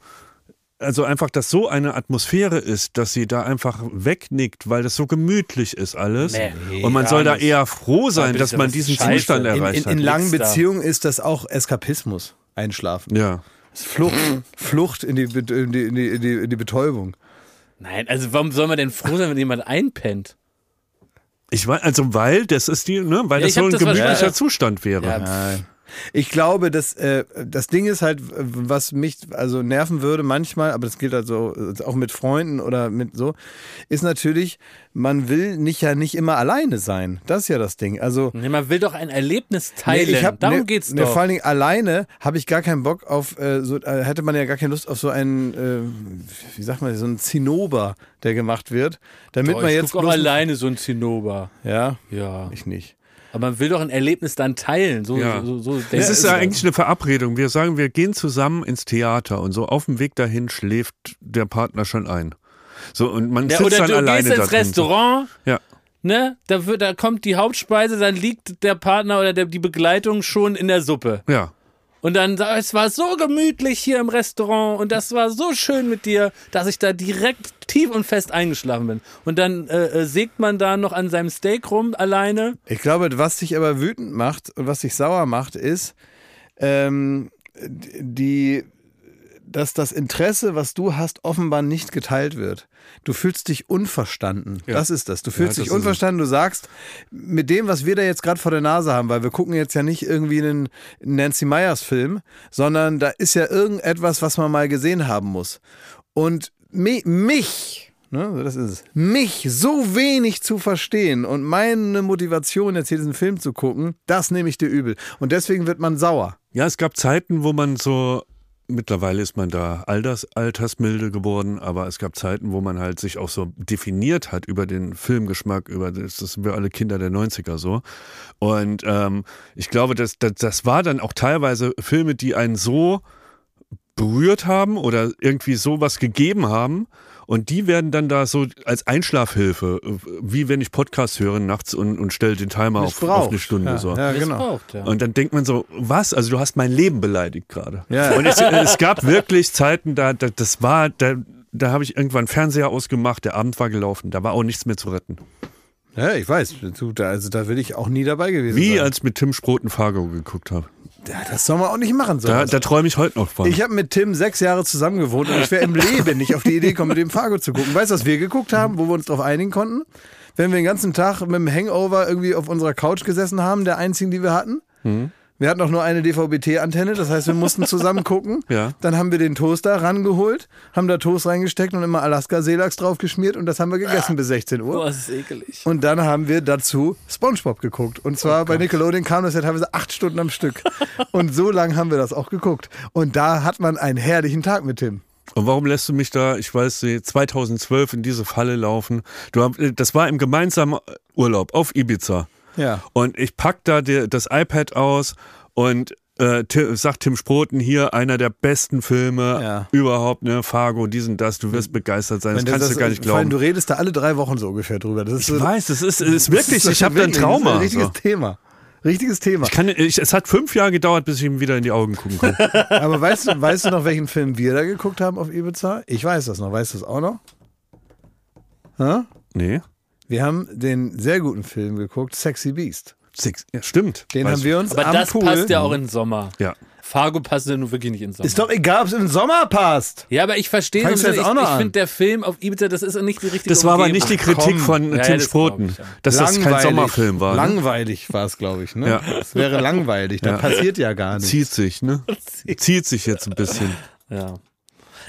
also einfach, dass so eine Atmosphäre ist, dass sie da einfach wegnickt, weil das so gemütlich ist alles. Nee, und man soll da eher froh sein, dass man diesen scheiße. Zustand In- in, erreicht in, in hat. langen Nix da. Beziehungen ist das auch Eskapismus. Einschlafen. Ja. Flucht, Flucht in in, die, in, die, in, die, in die Betäubung. Nein, also warum soll man denn froh sein, wenn jemand einpennt? Ich weiß, also weil das ist die, ne, weil Ja, das so ein gemütlicher. Zustand wäre. Ja, Nein. Ich glaube, dass äh, das Ding ist halt, was mich also nerven würde manchmal, aber das gilt also auch mit Freunden oder mit so, ist natürlich, man will nicht ja nicht immer alleine sein. Das ist ja das Ding. Also Nee, man will doch ein Erlebnis teilen. Nee, hab, Darum ne, geht's ne, doch. Vor allen Dingen alleine habe ich gar keinen Bock auf, äh, so, äh, hätte man ja gar keine Lust auf so einen, äh, wie sagt man, so einen Zinnober, der gemacht wird. Damit oh, man ich jetzt guck auch alleine so ein Zinnober. Ja, Ja. ich nicht. Aber man will doch ein Erlebnis dann teilen. So, Ja. so, so, so Es ist ja eigentlich eine Verabredung. Wir sagen, wir gehen zusammen ins Theater und so auf dem Weg dahin schläft der Partner schon ein. So und man Ja, sitzt oder dann du alleine gehst ins. Restaurant, Ja. ne? Da, wird, da kommt die Hauptspeise, dann liegt der Partner oder der, die Begleitung schon in der Suppe. Ja. Und dann, es war so gemütlich hier im Restaurant und das war so schön mit dir, dass ich da direkt tief und fest eingeschlafen bin. Und dann äh, äh, sägt man da noch an seinem Steak rum alleine. Ich glaube, was dich aber wütend macht und was dich sauer macht, ist, ähm, die, dass das Interesse, was du hast, offenbar nicht geteilt wird. Du fühlst dich unverstanden. Ja. Das ist das. Du fühlst das dich unverstanden. Du sagst, mit dem, was wir da jetzt gerade vor der Nase haben, weil wir gucken jetzt ja nicht irgendwie einen Nancy Meyers Film, sondern da ist ja irgendetwas, was man mal gesehen haben muss. Und mi mich, ne, das ist es, mich so wenig zu verstehen und meine Motivation, jetzt hier diesen Film zu gucken, das nehme ich dir übel. Und deswegen wird man sauer. Ja, es gab Zeiten, wo man so mittlerweile ist man da alters, altersmilde geworden, aber es gab Zeiten, wo man halt sich auch so definiert hat über den Filmgeschmack, über das, das sind wir alle Kinder der 90er so. Und ähm, ich glaube, das, das, das war dann auch teilweise Filme, die einen so berührt haben oder irgendwie sowas gegeben haben. Und die werden dann da so als Einschlafhilfe, wie wenn ich Podcast höre nachts und, und stelle den Timer auf, auf eine Stunde ja, so. Ja, genau. Und dann denkt man so, was? Also du hast mein Leben beleidigt gerade. Ja. Und es, es gab wirklich Zeiten, da, da das war, da, da habe ich irgendwann Fernseher ausgemacht, der Abend war gelaufen, da war auch nichts mehr zu retten. Ja, ich weiß. Du, da- Also da will ich auch nie dabei gewesen Wie sein. als ich mit Tim Sproten Fargo geguckt habe. Das soll man auch nicht machen. Da, da träume ich heute noch von. Ich habe mit Tim sechs Jahre zusammen gewohnt und ich wäre im Leben nicht auf die Idee gekommen, mit dem Fargo zu gucken. Weißt du, was wir geguckt haben, wo wir uns darauf einigen konnten? Wenn wir den ganzen Tag mit dem Hangover irgendwie auf unserer Couch gesessen haben, der einzigen, die wir hatten. Wir hatten auch nur eine DVB-T-Antenne, das heißt, wir mussten zusammen gucken. Ja. Dann haben wir den Toaster rangeholt, haben da Toast reingesteckt und immer Alaska-Seelachs drauf geschmiert und das haben wir gegessen bis 16 Uhr. Boah, das ist ekelig. Und dann haben wir dazu SpongeBob geguckt. Und zwar bei Nickelodeon kam das ja teilweise acht Stunden am Stück. Und so lang haben wir das auch geguckt. Und da hat man einen herrlichen Tag mit Tim. Und warum lässt du mich da, ich weiß, nicht, 2012 in diese Falle laufen? Du, das war im gemeinsamen Urlaub auf Ibiza. Ja. Und ich pack da die, das iPad aus und äh, sagt Tim Sproten hier, einer der besten Filme Ja. überhaupt, ne? Fargo, diesen, das, du wirst begeistert sein. Das Wenn kannst du gar nicht Vor allem, glauben. du redest da alle drei Wochen so ungefähr drüber. Das ist Ich so, weiß, es ist, ist wirklich, das ich habe da ein wirklich- das ist Trauma. ein richtiges So. Thema. Richtiges Thema. Ich kann, ich, es hat fünf Jahre gedauert, bis ich ihm wieder in die Augen gucken konnte. Aber weißt du, weißt du noch, welchen Film wir da geguckt haben auf Ibiza? Ich weiß das noch. Weißt du es auch noch? Hä? nee. Wir haben den sehr guten Film geguckt, Sexy Beast. Six, ja, stimmt. Den haben wir uns Aber am das Pool. passt ja auch in den Sommer. Ja. Fargo passt ja nun wirklich nicht in den Sommer. Ist doch egal, ob es im Sommer passt. ja, aber ich verstehe Fangst so ein bisschen, auch ich, noch ich finde der Film auf Ibiza, das ist nicht die richtige Das war aber Umgebung. nicht die Kritik von Ja, Tim das Sproten, ja. dass das kein Langweilig. Sommerfilm war. Ne? Langweilig war es, glaube ich. Ne? Ja. Es wäre langweilig. Da Ja. passiert ja gar nichts. Zieht sich, ne? Zieht sich jetzt ein bisschen. Ja.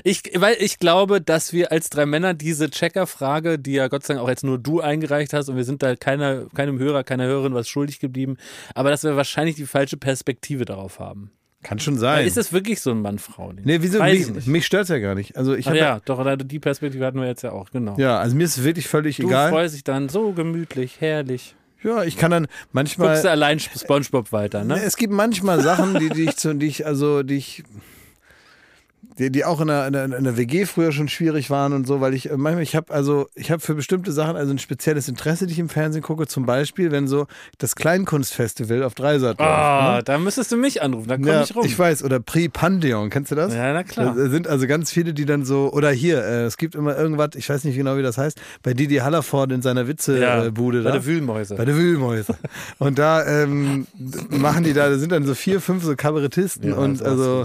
Ich, weil ich glaube, dass wir als drei Männer diese Checker-Frage, die ja Gott sei Dank auch jetzt nur du eingereicht hast und wir sind da keiner, keinem Hörer, keiner Hörerin was schuldig geblieben, aber dass wir wahrscheinlich die falsche Perspektive darauf haben. Kann schon sein. Ist das wirklich so ein Mann-Frau-Ding? nee, wieso? Weiß ich Mich, nicht. mich stört ja gar nicht. Also ich Ach habe ja, doch, die Perspektive hatten wir jetzt ja auch, genau. ja, also mir ist es wirklich völlig du egal. freust dich dann so gemütlich, herrlich. Ja, ich kann dann manchmal. Guckst du allein Spongebob weiter, ne? Es gibt manchmal Sachen, die, die ich zu, die ich, also, die ich, die, die auch in der, in, der, in der WG früher schon schwierig waren und so, weil ich äh, manchmal, ich habe also, ich habe für bestimmte Sachen also ein spezielles Interesse, die ich im Fernsehen gucke. Zum Beispiel, wenn so das Kleinkunstfestival auf Dreisat Ah, läuft. da müsstest du mich anrufen, da ne? komm Ja, ich rum. ich weiß, oder Prix Pantheon, kennst du das? ja, na klar. Da sind also ganz viele, die dann so, oder hier, äh, es gibt immer irgendwas, ich weiß nicht genau, wie das heißt, bei Didi Hallerford in seiner Witzebude bei da. der Wühlmäuse. Bei der Wühlmäuse. Und da ähm, machen die da, da sind dann so vier, fünf so Kabarettisten Ja, und also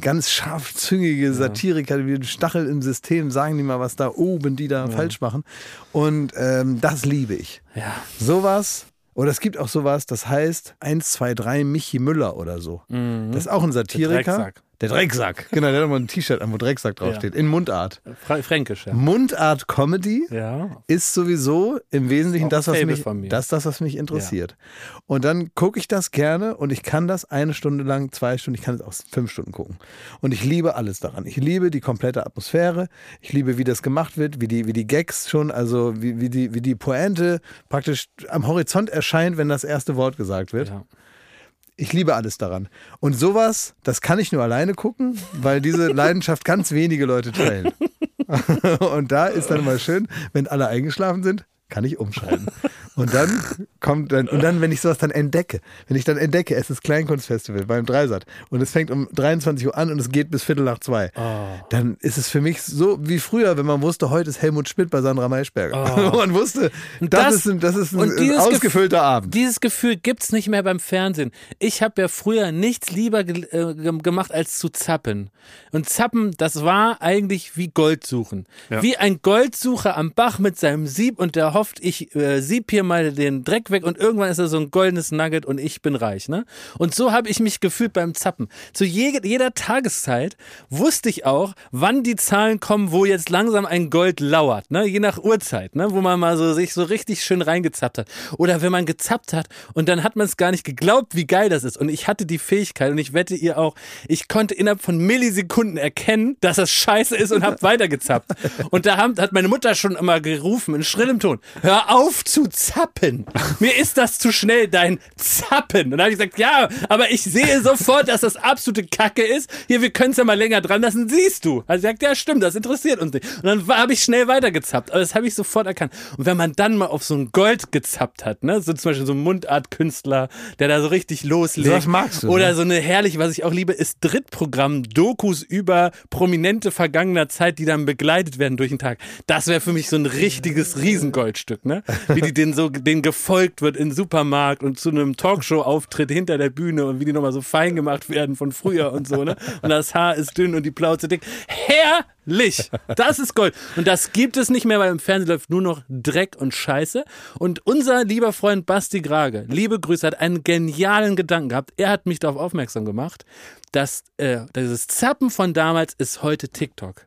ganz scharfzüngige Satiriker, wie ein Stachel im System, sagen die mal, was da oben die da falsch machen. Und ähm, das liebe ich. ja. Sowas. Oder es gibt auch sowas, das heißt 1, 2, 3 Michi Müller oder so. Das ist auch ein Satiriker. Der Drecksack. Genau, der hat mal ein T-Shirt an, wo Drecksack draufsteht. In Mundart. Fränkisch, ja. Mundart Comedy Ja. ist sowieso im Wesentlichen das, was mich, das, das, was mich interessiert. Und dann gucke ich das gerne und ich kann das eine Stunde lang, zwei Stunden, ich kann es auch fünf Stunden gucken. Und ich liebe alles daran. Ich liebe die komplette Atmosphäre. Ich liebe, wie das gemacht wird, wie die, wie die Gags schon, also wie, wie, die, wie die Pointe praktisch am Horizont erscheint, wenn das erste Wort gesagt wird. Ja. Ich liebe alles daran. Und sowas, das kann ich nur alleine gucken, weil diese Leidenschaft ganz wenige Leute teilen. Und da ist dann mal schön, wenn alle eingeschlafen sind, kann ich umschalten. Und dann kommt dann, und dann, wenn ich sowas dann entdecke, wenn ich dann entdecke, es ist Kleinkunstfestival beim Dreisat und es fängt um 23 Uhr an und es geht bis Viertel nach zwei, dann ist es für mich so wie früher, wenn man wusste, heute ist Helmut Schmidt bei Sandra Maischberger. man wusste, das, das- ist ein, das ist ein, und ein ausgefüllter Abend. Dieses Gefühl gibt's nicht mehr beim Fernsehen. Ich habe ja früher nichts lieber ge äh, ge- gemacht, als zu zappen. Und zappen, das war eigentlich wie Gold suchen. Wie ein Goldsucher am Bach mit seinem Sieb und der hofft, ich äh, sieb hier mal den Dreck weg und irgendwann ist er so ein goldenes Nugget und ich bin reich. Ne? Und so habe ich mich gefühlt beim Zappen. Zu je jeder Tageszeit wusste ich auch, wann die Zahlen kommen, wo jetzt langsam ein Gold lauert. Ne? Je nach Uhrzeit, ne? wo man mal so sich so richtig schön reingezappt hat. Oder wenn man gezappt hat und dann hat man es gar nicht geglaubt, wie geil das ist. Und ich hatte die Fähigkeit und ich wette ihr auch, ich konnte innerhalb von Millisekunden erkennen, dass das scheiße ist und hab weitergezappt. Und da haben, hat meine Mutter schon immer gerufen in schrillem Ton, hör auf zu zappen. Mir ist das zu schnell, dein Zappen. Und dann habe ich gesagt, ja, aber ich sehe sofort, dass das absolute Kacke ist. Hier, wir können es ja mal länger dran lassen, siehst du. Also sie sagt, ja stimmt, das interessiert uns nicht. Und dann habe ich schnell weitergezappt. Aber das habe ich sofort erkannt. Und wenn man dann mal auf so ein Gold gezappt hat, ne, so zum Beispiel so ein Mundartkünstler, der da so richtig loslegt. Sowas magst du, Oder ne? so eine herrliche, was ich auch liebe, ist Drittprogramm, Dokus über prominente vergangener Zeit, die dann begleitet werden durch den Tag. Das wäre für mich so ein richtiges Riesengoldstück, ne? Wie die den so so denen gefolgt wird in Supermarkt und zu einem Talkshow-Auftritt hinter der Bühne und wie die nochmal so fein gemacht werden von früher und so, ne? Und das Haar ist dünn und die Plauze dick. Herrlich! Das ist Gold. Und das gibt es nicht mehr, weil im Fernsehen läuft nur noch Dreck und Scheiße. Und unser lieber Freund Basti Grage, liebe Grüße, hat einen genialen Gedanken gehabt. Er hat mich darauf aufmerksam gemacht, dass äh, dieses Zappen von damals ist heute TikTok.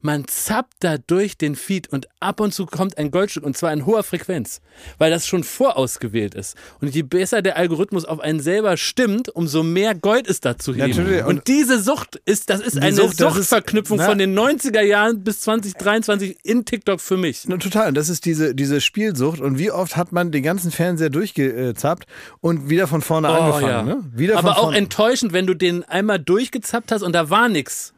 Man zappt da durch den Feed und ab und zu kommt ein Goldstück und zwar in hoher Frequenz, weil das schon vorausgewählt ist. Und je besser der Algorithmus auf einen selber stimmt, umso mehr Gold ist da zu heben. Natürlich. Und, Und- diese Sucht ist, das ist eine Sucht, ist- Suchtverknüpfung na- von den 90er Jahren bis 2023 in TikTok für mich. Na, total. Und das ist diese, diese Spielsucht. Und wie oft hat man den ganzen Fernseher durchgezappt und wieder von vorne angefangen? Ne? Wieder Oh, Aber auch enttäuschend, wenn du den einmal durchgezappt hast und da war nix.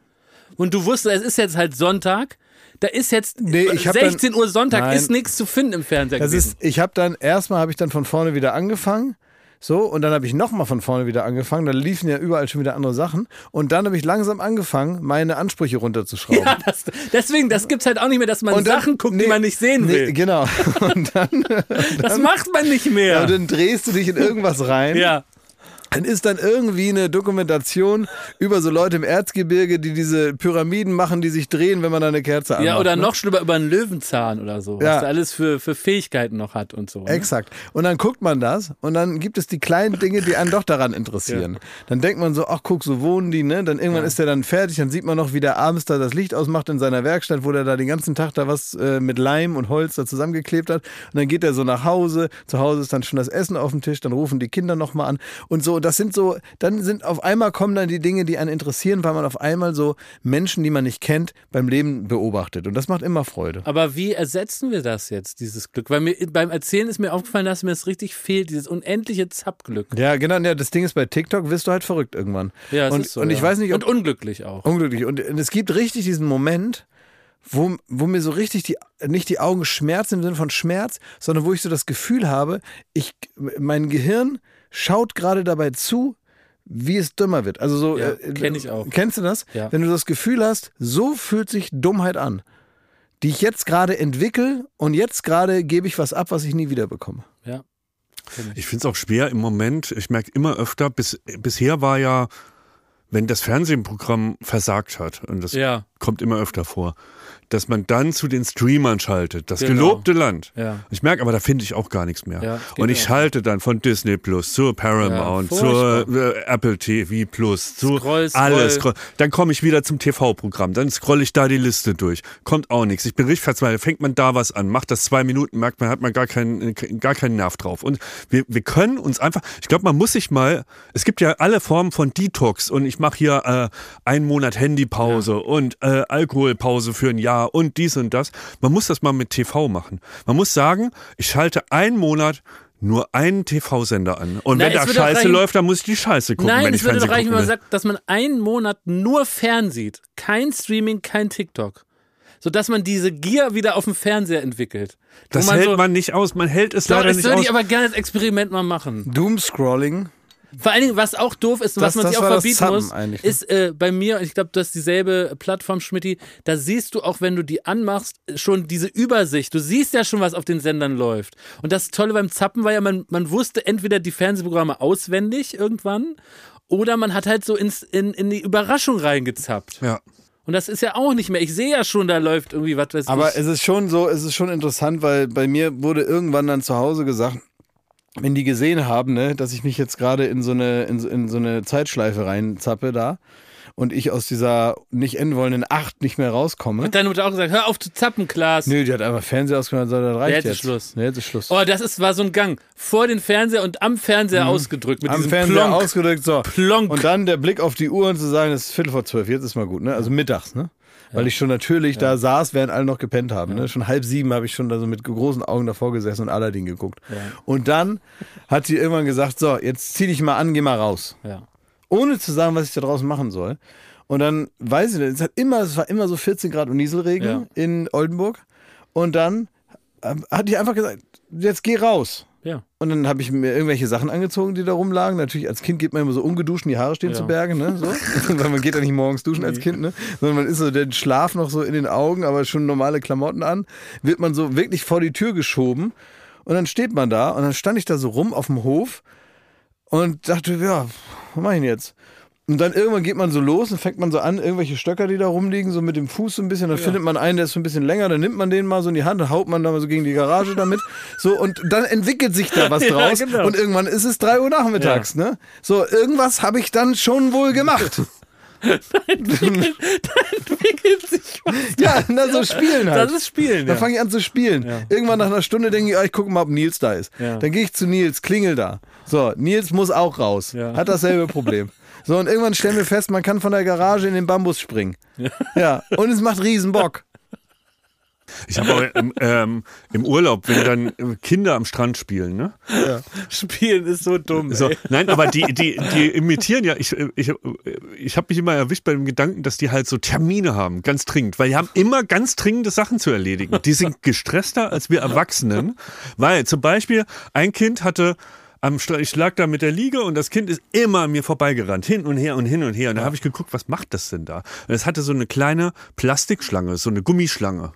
Und du wusstest, es ist jetzt halt Sonntag. Da ist jetzt Nee, ich hab 16 Uhr Sonntag, Nein. ist nichts zu finden im Fernseher Das gewesen. ist, ich habe dann, erstmal habe ich dann von vorne wieder angefangen. So, und dann habe ich nochmal von vorne wieder angefangen. Da liefen ja überall schon wieder andere Sachen. Und dann habe ich langsam angefangen, meine Ansprüche runterzuschrauben. Ja, das, deswegen, das gibt's halt auch nicht mehr, dass man Und dann- Sachen guckt, nee, die man nicht sehen nee, will. Genau. Und dann, das macht man nicht mehr. ja, dann drehst du dich in irgendwas rein. ja. Dann ist dann irgendwie eine Dokumentation über so Leute im Erzgebirge, die diese Pyramiden machen, die sich drehen, wenn man da eine Kerze anmacht. Ja, oder ne? noch schlimmer über einen Löwenzahn oder so, Ja. was er alles für, für Fähigkeiten noch hat und so. Ne? Exakt. Und dann guckt man das und dann gibt es die kleinen Dinge, die einen doch daran interessieren. Dann denkt man so, ach guck, so wohnen die, ne? Dann irgendwann ist der dann fertig, dann sieht man noch, wie der abends da das Licht ausmacht in seiner Werkstatt, wo der da den ganzen Tag da was äh, mit Leim und Holz da zusammengeklebt hat. Und dann geht er so nach Hause, zu Hause ist dann schon das Essen auf dem Tisch, dann rufen die Kinder nochmal an. Und so, das sind so, dann sind auf einmal kommen dann die Dinge, die einen interessieren, weil man auf einmal so Menschen, die man nicht kennt, beim Leben beobachtet. Und das macht immer Freude. Aber wie ersetzen wir das jetzt, dieses Glück? Weil mir beim Erzählen ist mir aufgefallen, dass mir das richtig fehlt, dieses unendliche Zappglück. Ja, genau. Ja, das Ding ist, bei TikTok wirst du halt verrückt irgendwann. Ja, es und, ist so, und ich ja. weiß nicht, ob Und unglücklich auch. unglücklich. Und es gibt richtig diesen Moment, wo, wo mir so richtig die, nicht die Augen schmerzen im Sinne von Schmerz, sondern wo ich so das Gefühl habe, ich, mein Gehirn schaut gerade dabei zu, wie es dümmer wird. Also so, Ja, äh, kenn ich auch. Kennst du das? Ja. Wenn du das Gefühl hast, so fühlt sich Dummheit an, die ich jetzt gerade entwickle und jetzt gerade gebe ich was ab, was ich nie wieder bekomme. Ja. Ich finde es auch schwer im Moment. Ich merke immer öfter, bis, bisher war ja, wenn das Fernsehprogramm versagt hat, und das Ja. kommt immer öfter vor, dass man dann zu den Streamern schaltet. Das Genau. gelobte Land. Ja. Ich merke aber, da finde ich auch gar nichts mehr. Ja, und ich auch. schalte dann von Disney Plus zur Paramount, Ja, zur äh, Apple TV Plus, zu Scroll, scroll. alles. Scroll. Dann komme ich wieder zum TV-Programm. Dann scrolle ich da die Liste durch. Kommt auch nichts. Ich bin richtig verzweifelt. Fängt man da was an, macht das zwei Minuten, merkt man, hat man gar keinen, gar keinen Nerv drauf. Und wir, wir können uns einfach, ich glaube, man muss sich mal, es gibt ja alle Formen von Detox und ich mache hier äh, einen Monat Handypause und äh, Alkoholpause für ein Jahr und dies und das. Man muss das mal mit TV machen. Man muss sagen, ich schalte einen Monat nur einen TV-Sender an. Und Na, wenn da würde doch Scheiße reichen- läuft, dann muss ich die Scheiße gucken, Nein, wenn es ich würde doch Fernsehen reichen, wenn man sagt, dass man einen Monat nur fernsieht. Kein Streaming, kein TikTok. Sodass man diese Gier wieder auf dem Fernseher entwickelt. Das man hält so, man nicht aus. Man hält es Doch, leider das nicht würde aus. ich aber gerne als Experiment mal machen. Doomscrolling. Vor allen Dingen, was auch doof ist und was man sich auch verbieten muss, eigentlich, ne? ist äh, bei mir, und ich glaube, du hast dieselbe Plattform, Schmidti, da siehst du auch, wenn du die anmachst, schon diese Übersicht. Du siehst ja schon, was auf den Sendern läuft. Und das Tolle beim Zappen war ja, man, man wusste entweder die Fernsehprogramme auswendig irgendwann oder man hat halt so ins, in, in die Überraschung reingezappt. ja. Und das ist ja auch nicht mehr. Ich sehe ja schon, da läuft irgendwie was weiß Aber ich. es ist schon so, es ist schon interessant, weil bei mir wurde irgendwann dann zu Hause gesagt, wenn die gesehen haben, ne, dass ich mich jetzt gerade in so eine in, so- in so eine Zeitschleife reinzappe da und ich aus dieser nicht enden wollenden Acht nicht mehr rauskomme. Und deine Mutter auch gesagt, hör auf zu zappen, Klaas. Nö, die hat einfach Fernseher ausgemacht, und gesagt, das reicht jetzt jetzt. ist Schluss. Nee, jetzt ist Schluss. Oh, das ist, war so ein Gang. Vor den Fernseher und am Fernseher ausgedrückt. Mit Mhm. Am diesem Fernseher Plonk. ausgedrückt, so. Plonk. Und dann der Blick auf die Uhr und zu sagen, es ist Viertel vor zwölf, jetzt ist mal gut, ne? Also mittags, ne? Weil ich schon natürlich da saß, während alle noch gepennt haben. Ne? Schon halb sieben habe ich schon da so mit großen Augen davor gesessen und Aladdin geguckt. Und dann hat sie irgendwann gesagt, so, jetzt zieh dich mal an, geh mal raus. Ohne zu sagen, was ich da draußen machen soll. Und dann, weiß ich nicht, es, hat immer, es war immer so 14 Grad und Nieselregen in Oldenburg. Und dann hat die einfach gesagt, jetzt geh raus. Ja. Und dann habe ich mir irgendwelche Sachen angezogen, die da rumlagen. Natürlich, als Kind geht man immer so ungeduscht, die Haare stehen Ja. zu Berge, ne? So. Weil man geht ja nicht morgens duschen als Kind, ne? Sondern man ist so den Schlaf noch so in den Augen, aber schon normale Klamotten an. Wird man so wirklich vor die Tür geschoben. Und dann steht man da und dann stand ich da so rum auf dem Hof und dachte, ja, was mach ich denn jetzt? Und dann irgendwann geht man so los und fängt man so an, irgendwelche Stöcker, die da rumliegen, so mit dem Fuß so ein bisschen. Dann findet man einen, der ist so ein bisschen länger, dann nimmt man den mal so in die Hand und haut man da mal so gegen die Garage damit. So, und dann entwickelt sich da was Ja, draus. genau. Und irgendwann ist es drei Uhr nachmittags, ne? So, irgendwas habe ich dann schon wohl gemacht. entwickelt sich was. ja, na, so spielen halt. Das ist Spielen, Dann ja. fange ich an zu spielen. Irgendwann nach einer Stunde denke ich, ah, ich gucke mal, ob Nils da ist. Ja. Dann gehe ich zu Nils, klingel da. So, Nils muss auch raus. Ja. Hat dasselbe Problem. So, und irgendwann stellen wir fest, man kann von der Garage in den Bambus springen. Ja, und es macht riesen Bock. Ich habe auch im, ähm, im Urlaub, wenn dann Kinder am Strand spielen, ne? Spielen ist so dumm. So, nein, aber die, die, die imitieren ja, ich, ich, ich habe mich immer erwischt bei dem Gedanken, dass die halt so Termine haben, ganz dringend, weil die haben immer ganz dringende Sachen zu erledigen. Die sind gestresster als wir Erwachsenen, weil zum Beispiel ein Kind hatte am Stra- ich lag da mit der Liege und das Kind ist immer an mir vorbeigerannt, hin und her und hin und her. Und da habe ich geguckt, was macht das denn da? Und es hatte so eine kleine Plastikschlange, so eine Gummischlange.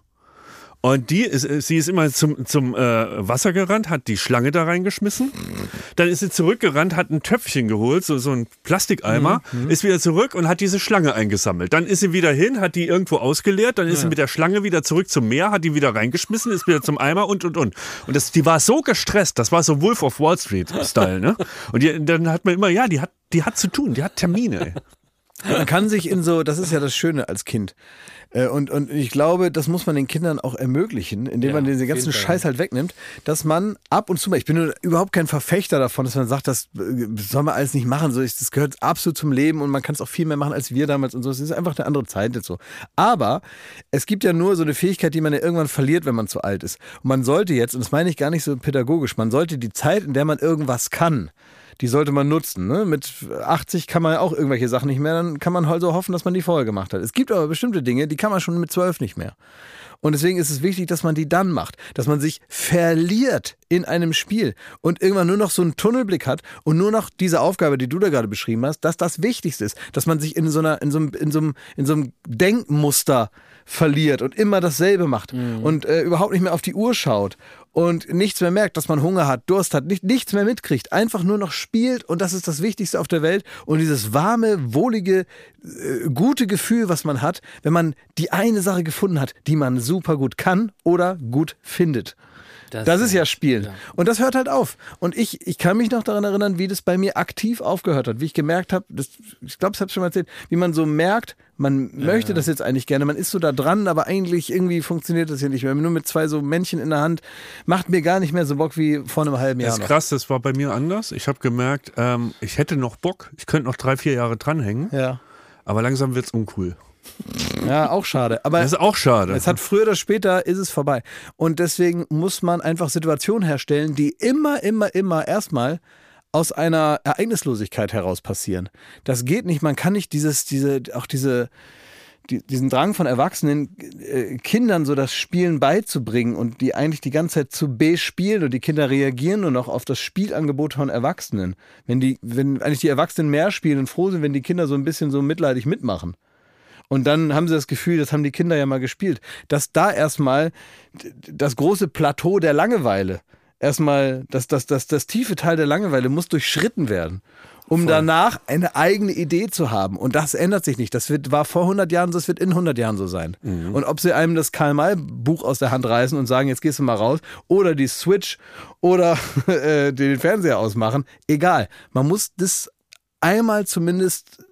Und die ist, äh, sie ist immer zum, zum äh, Wasser gerannt, hat die Schlange da reingeschmissen. Dann ist sie zurückgerannt, hat ein Töpfchen geholt, so, so ein Plastikeimer, ist wieder zurück und hat diese Schlange eingesammelt. Dann ist sie wieder hin, hat die irgendwo ausgeleert, dann ist sie mit der Schlange wieder zurück zum Meer, hat die wieder reingeschmissen, ist wieder zum Eimer und und und. Und das, die war so gestresst, das war so Wolf of Wall Street-Style, ne? Und die, dann hat man immer, ja, die hat, die hat zu tun, die hat Termine. Man kann sich in so, das ist ja das Schöne als Kind. Äh, Und, und ich glaube, das muss man den Kindern auch ermöglichen, indem Ja, man auf ganzen. Scheiß halt wegnimmt, dass man ab und zu mal, ich bin überhaupt kein Verfechter davon, dass man sagt, das äh, soll man alles nicht machen, so das gehört absolut zum Leben und man kann es auch viel mehr machen als wir damals und so. Es ist einfach eine andere Zeit jetzt so. Aber es gibt ja nur so eine Fähigkeit, die man ja irgendwann verliert, wenn man zu alt ist. Und man sollte jetzt, und das meine ich gar nicht so pädagogisch, man sollte die Zeit, in der man irgendwas kann, die sollte man nutzen. Ne? Mit 80 kann man auch irgendwelche Sachen nicht mehr, dann kann man halt so hoffen, dass man die vorher gemacht hat. Es gibt aber bestimmte Dinge, die kann man schon mit 12 nicht mehr. Und deswegen ist es wichtig, dass man die dann macht, dass man sich verliert in einem Spiel und irgendwann nur noch so einen Tunnelblick hat und nur noch diese Aufgabe, die du da gerade beschrieben hast, dass das Wichtigste ist, dass man sich in so einer, in so einem, in so einem, in so einem Denkmuster verliert und immer dasselbe macht und äh, überhaupt nicht mehr auf die Uhr schaut und nichts mehr merkt, dass man Hunger hat, Durst hat, nicht, nichts mehr mitkriegt, einfach nur noch spielt und das ist das Wichtigste auf der Welt und dieses warme, wohlige, äh, gute Gefühl, was man hat, wenn man die eine Sache gefunden hat, die man super gut kann oder gut findet. Das ist ja Spielen. Und das hört halt auf. Und ich, ich kann mich noch daran erinnern, wie das bei mir aktiv aufgehört hat. Wie ich gemerkt habe, das, ich glaube, das habe ich schon mal erzählt, wie man so merkt, man möchte das jetzt eigentlich gerne, man ist so da dran, aber eigentlich irgendwie funktioniert das hier nicht mehr. Nur mit zwei so Männchen in der Hand macht mir gar nicht mehr so Bock wie vor einem halben Jahr Das ist noch. krass, das war bei mir anders. Ich habe gemerkt, ähm, ich hätte noch Bock, ich könnte noch drei, vier Jahre dranhängen, Ja. aber langsam wird's uncool. Ja, auch schade. Aber Das ist auch schade. Es hat früher oder später ist es vorbei. Und deswegen muss man einfach Situationen herstellen, die immer, immer, immer erstmal aus einer Ereignislosigkeit heraus passieren. Das geht nicht. Man kann nicht dieses, diese, auch diese, die, diesen Drang von Erwachsenen, äh, Kindern so das Spielen beizubringen und die eigentlich die ganze Zeit zu bespielen und die Kinder reagieren nur noch auf das Spielangebot von Erwachsenen. Wenn die, wenn eigentlich die Erwachsenen mehr spielen und froh sind, wenn die Kinder so ein bisschen so mitleidig mitmachen. Und dann haben sie das Gefühl, das haben die Kinder ja mal gespielt, dass da erstmal das große Plateau der Langeweile, erstmal das, das, das, das tiefe Teil der Langeweile muss durchschritten werden, um danach eine eigene Idee zu haben. Und das ändert sich nicht. Das wird, war vor 100 Jahren so, das wird in 100 Jahren so sein. Und ob sie einem das Karl-May-Buch aus der Hand reißen und sagen, jetzt gehst du mal raus, oder die Switch oder äh, den Fernseher ausmachen, egal. Man muss das einmal zumindest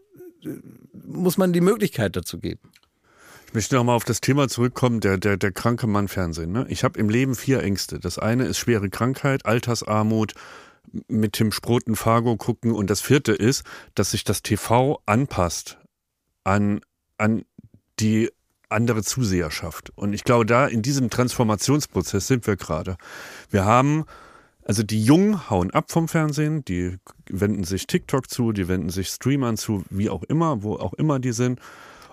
muss man die Möglichkeit dazu geben. Ich möchte nochmal auf das Thema zurückkommen, der, der, der kranke Mann Fernsehen. Ne? Ich habe im Leben vier Ängste. Das eine ist schwere Krankheit, Altersarmut, mit Tim Sproten Fargo gucken und das vierte ist, dass sich das TV anpasst an, an die andere Zuseherschaft. Und ich glaube, da in diesem Transformationsprozess sind wir gerade. Wir haben, also die Jungen hauen ab vom Fernsehen, die wenden sich TikTok zu, die wenden sich Streamern zu, wie auch immer, wo auch immer die sind.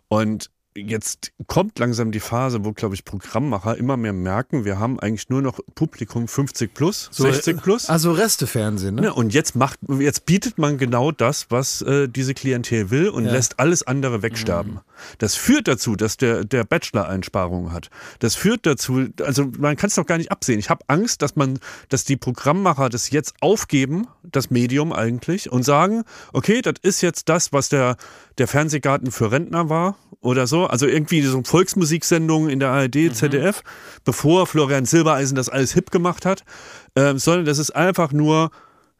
Und jetzt kommt langsam die Phase, wo, glaube ich, Programmmacher immer mehr merken, wir haben eigentlich nur noch Publikum 50 plus, 60 plus. Also Restefernsehen, ne? Ja, und jetzt macht, jetzt bietet man genau das, was äh, diese Klientel will und Ja. lässt alles andere wegsterben. Das führt dazu, dass der, der Bachelor Einsparungen hat. Das führt dazu, also man kann es doch gar nicht absehen. Ich habe Angst, dass man, dass die Programmmacher das jetzt aufgeben, das Medium eigentlich, und sagen, okay, das ist jetzt das, was der, der Fernsehgarten für Rentner war oder so. Also irgendwie so Volksmusiksendungen in der ARD, ZDF, bevor Florian Silbereisen das alles hip gemacht hat, ähm, sondern das ist einfach nur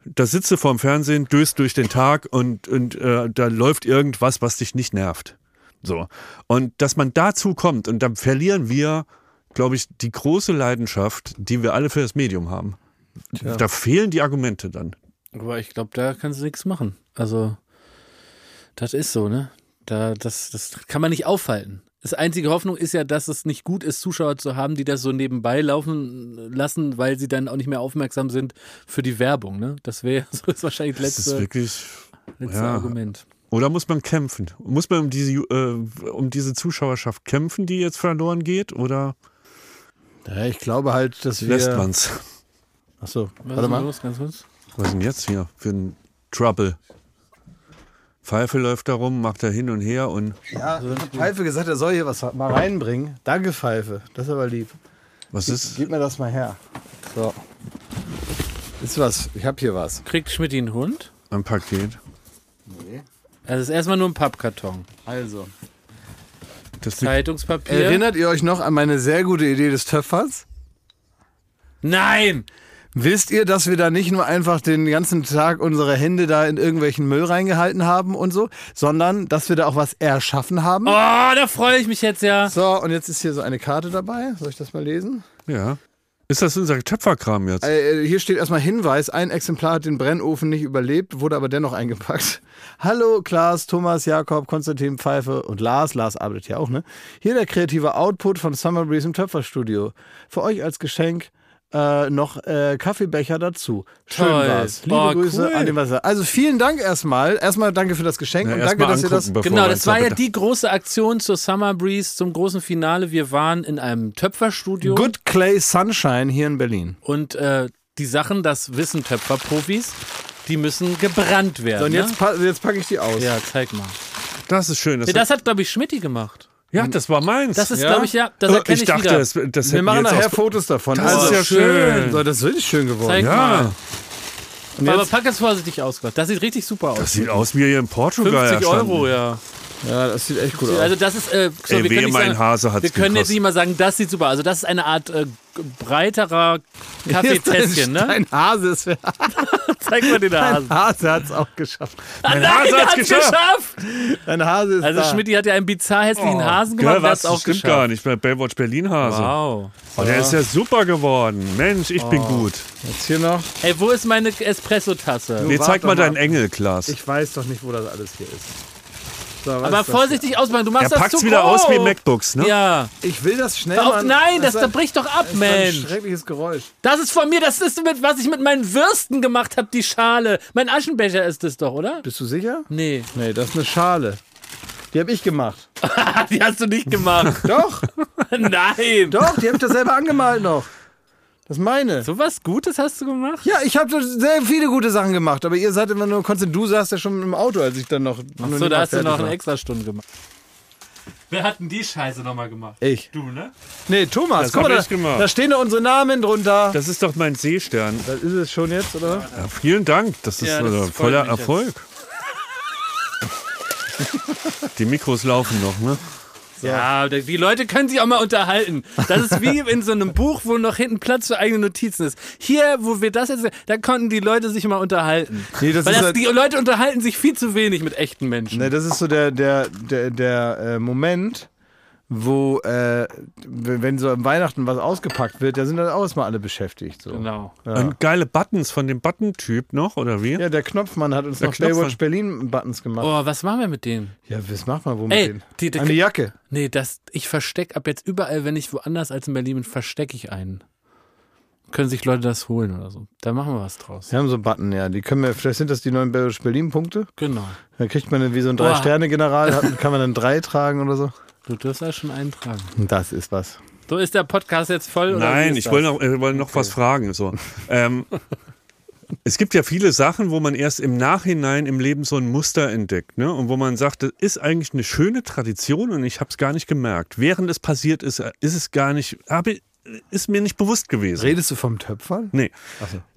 da sitzt du vorm Fernsehen, döst durch den Tag und, und äh, da läuft irgendwas, was dich nicht nervt. So. Und dass man dazu kommt und dann verlieren wir, glaube ich, die große Leidenschaft, die wir alle für das Medium haben. Da fehlen die Argumente dann. Aber ich glaube, da kannst du nichts machen. Also, das ist so, ne? Da, das, das kann man nicht aufhalten. Das einzige Hoffnung ist ja, dass es nicht gut ist, Zuschauer zu haben, die das so nebenbei laufen lassen, weil sie dann auch nicht mehr aufmerksam sind für die Werbung. Ne? Das wäre so ist wahrscheinlich das Das ist letzte, wirklich. letzte ja. Argument. Oder muss man kämpfen? Muss man um diese, äh, um diese Zuschauerschaft kämpfen, die jetzt verloren geht? Oder Ja, ich glaube halt, dass wir. lässt man's? Achso, Was warte ist mal. los, ganz kurz? Was ist denn jetzt hier für ein Trouble? Pfeife läuft da rum, macht da hin und her und Ja, hab Pfeife gesagt, er soll hier was mal reinbringen. Danke, Pfeife. Das ist aber lieb. was ist? Gib mir das mal her. So. Ist was. Ich hab hier was. Kriegt Schmidt einen Hund? Ein Paket. Also, es ist erstmal nur ein Pappkarton. Also. Das Zeitungspapier. Erinnert ihr euch noch an meine sehr gute Idee des Töpfers? Nein! Wisst ihr, dass wir da nicht nur einfach den ganzen Tag unsere Hände da in irgendwelchen Müll reingehalten haben und so, sondern dass wir da auch was erschaffen haben? Oh, da freue ich mich jetzt ja. So, und jetzt ist hier so eine Karte dabei. Soll ich das mal lesen? Ja. Ist das unser Töpferkram jetzt? Äh, hier steht erstmal Hinweis, ein Exemplar hat den Brennofen nicht überlebt, wurde aber dennoch eingepackt. Hallo Klaas, Thomas, Jakob, Konstantin Pfeife und Lars. Lars arbeitet ja auch, ne? Hier der kreative Output von Summer Breeze im Töpferstudio. Für euch als Geschenk äh, noch äh, Kaffeebecher dazu. Schön Toll. war's. Liebe Oh, Grüße cool. an den Wasser. Also vielen Dank erstmal. Erstmal danke für das Geschenk Na, und danke, dass ihr das. Genau, das war ja die große Aktion zur Summer Breeze, zum großen Finale. Wir waren in einem Töpferstudio. Good Clay Sunshine hier in Berlin. Und äh, die Sachen, das wissen Töpferprofis, die müssen gebrannt werden. So, und ne? jetzt, pa jetzt packe ich die aus. Ja, zeig mal. Das ist schön. Das, das hat, glaube ich, Schmidti gemacht. Ja, das war meins. Das ist, Ja? glaube ich, ja, das Oh, erkenne ich ich, dachte, wieder. das, das Wir machen nachher Fotos davon. Das Also, ist ja schön. So, das ist wirklich schön geworden. Zeig Ja, mal. Und Aber pack es vorsichtig aus. Gott. Das sieht richtig super aus. das sieht aus wie hier in Portugal. 50 erstanden. Euro, ja. Ja, das sieht echt gut aus. Also das ist, äh, so, Ey, wir können, nicht mein sagen, Hase hat's wir können jetzt nicht mal sagen, das sieht super aus. Also das ist eine Art äh, breiterer Kaffeetässchen, ne? Dein Hase ist Zeig mal den Dein Hasen. Hase hat es auch geschafft. Mein Nein, Hase hat's hat's geschafft. geschafft. Dein Hase ist Also da. Schmidt hat ja einen bizarr hässlichen Hasen gemacht, Ja, der was? hat's auch Das stimmt geschafft. gar nicht. Bei Baywatch Berlin Hase. Wow. Oh, der ist ja super geworden. Mensch, ich bin gut. Jetzt hier noch. Ey, wo ist meine Espresso-Tasse? Nee, zeig mal mal. deinen Engel, Klaas. Ich weiß doch nicht, wo das alles hier ist. So, Aber das vorsichtig ausmachen, du machst er das packt's zu wieder aus wie. MacBooks, ne? Ja. Ich will das schnell machen. nein, das, ist da ein- bricht doch ab, das ist ein Mensch. schreckliches Geräusch. Das ist von mir, das ist mit, was ich mit meinen Würsten gemacht habe, die Schale. Mein Aschenbecher ist das doch, oder? Bist du sicher? Nee. Nee, das ist eine Schale. Die habe ich gemacht. die hast du nicht gemacht. Doch, Nein. doch, die habe ich da selber angemalt noch. Das ist meine. So was Gutes hast du gemacht? Ja, ich habe sehr viele gute Sachen gemacht, aber ihr seid immer nur konstant. Du saßt ja schon im Auto, als ich dann noch. noch So, da hast du noch eine war. extra Stunde gemacht. Wer hat denn die Scheiße nochmal gemacht? Ich. Du, ne? Nee, Thomas, Das guck mal, hab da, ich gemacht. da stehen doch unsere Namen drunter. Das ist doch mein Seestern. Das ist es schon jetzt, oder? Ja, vielen Dank. Das ist, Ja, das äh, freut voller. Erfolg. Die Mikros laufen noch, ne? Ja, die Leute können sich auch mal unterhalten. Das ist wie in so einem Buch, wo noch hinten Platz für eigene Notizen ist. Hier, wo wir das jetzt, da konnten die Leute sich mal unterhalten. Nee, das Weil ist das, halt- die Leute unterhalten sich viel zu wenig mit echten Menschen. Ne, das ist so der, der, der, der äh, Moment, wo, äh, wenn so am Weihnachten was ausgepackt wird, da sind dann auch erstmal alle beschäftigt. So. Genau. Und geile Buttons von dem Button-Typ noch, oder wie? Ja, der Knopfmann hat uns Der noch Knopfmann. Baywatch Berlin Buttons gemacht. Oh, was machen wir mit denen? Ja, was macht man wohl mit denen? die- die- Eine Jacke. Nee, das, ich versteck ab jetzt überall, wenn ich woanders als in Berlin bin, verstecke ich einen. Können sich Leute das holen oder so. Da machen wir was draus. Wir haben so Button, ja. Die können wir, vielleicht sind das die neuen Baywatch Berlin Punkte. Genau. Dann kriegt man dann wie so ein Drei-Sterne-General, kann man dann drei tragen oder so. Du darfst ja schon eintragen. Das ist was. So ist der Podcast jetzt voll? Nein, ich wollte noch, wollte noch was fragen. So. Ähm, es gibt ja viele Sachen, wo man erst im Nachhinein im Leben so ein Muster entdeckt, ne? Und wo man sagt, das ist eigentlich eine schöne Tradition und ich habe es gar nicht gemerkt. Während es passiert ist, ist es gar nicht, habe, ist mir nicht bewusst gewesen. Redest du vom Töpfern? Nee.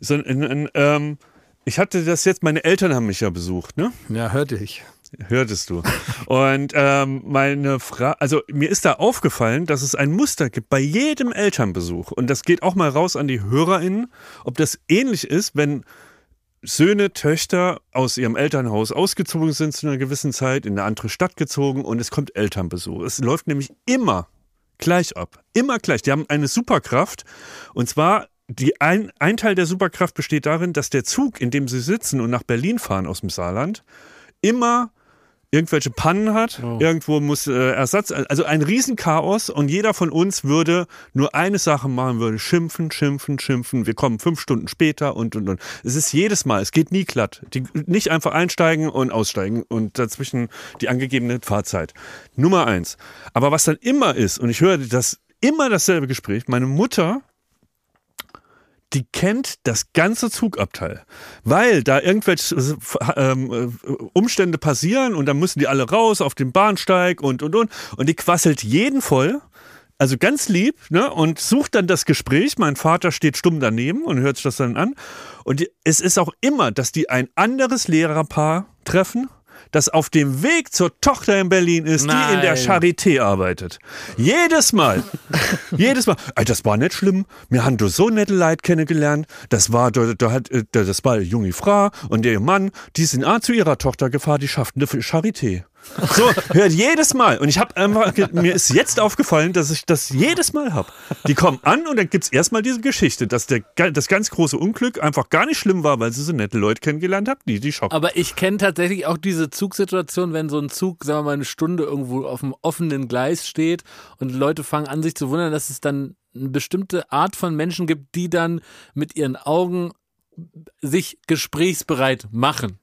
So, ein- ein- ähm, ich hatte das jetzt, meine Eltern haben mich ja besucht, ne? Ja, hörte ich. Hörtest du. Und ähm, meine Frage, also mir ist da aufgefallen, dass es ein Muster gibt bei jedem Elternbesuch. Und das geht auch mal raus an die HörerInnen, ob das ähnlich ist, wenn Söhne, Töchter aus ihrem Elternhaus ausgezogen sind zu einer gewissen Zeit, in eine andere Stadt gezogen und es kommt Elternbesuch. Es läuft nämlich immer gleich ab. Immer gleich. Die haben eine Superkraft. Und zwar, die ein, ein Teil der Superkraft besteht darin, dass der Zug, in dem sie sitzen und nach Berlin fahren aus dem Saarland, immer irgendwelche Pannen hat. Irgendwo muss äh, Ersatz, also ein Riesenchaos und jeder von uns würde nur eine Sache machen, würde schimpfen, schimpfen, schimpfen. Wir kommen fünf Stunden später und und und. Es ist jedes Mal, es geht nie glatt. Die, nicht einfach einsteigen und aussteigen und dazwischen die angegebene Fahrzeit. Nummer eins. Aber was dann immer ist, und ich höre das immer dasselbe Gespräch, meine Mutter die kennt das ganze Zugabteil, weil da irgendwelche äh, ähm, äh, Umstände passieren und dann müssen die alle raus auf den Bahnsteig und und und und die quasselt jeden voll. Also ganz lieb, ne? Und sucht dann das Gespräch. Mein Vater steht stumm daneben und hört sich das dann an. Und es ist auch immer, dass die ein anderes Lehrerpaar treffen, das auf dem Weg zur Tochter in Berlin ist, die in der Nein. Charité arbeitet. Jedes Mal. Jedes Mal. Das war nicht schlimm. Wir haben da so nette Leute kennengelernt. Das war, da, da hat, äh, das war eine junge Frau und der Mann, die sind auch zu ihrer Tochter gefahren, die schafften eine Charité. So, hört jedes Mal. Und ich habe einfach, mir ist jetzt aufgefallen, dass ich das jedes Mal habe. Die kommen an und dann gibt's erstmal diese Geschichte, dass der, das ganz große Unglück einfach gar nicht schlimm war, weil sie so nette Leute kennengelernt haben, die die schocken. Aber ich kenne tatsächlich auch diese Zugsituation, wenn so ein Zug, sagen wir mal, eine Stunde irgendwo auf dem offenen Gleis steht und Leute fangen an, sich zu wundern, dass es dann eine bestimmte Art von Menschen gibt, die dann mit ihren Augen sich gesprächsbereit machen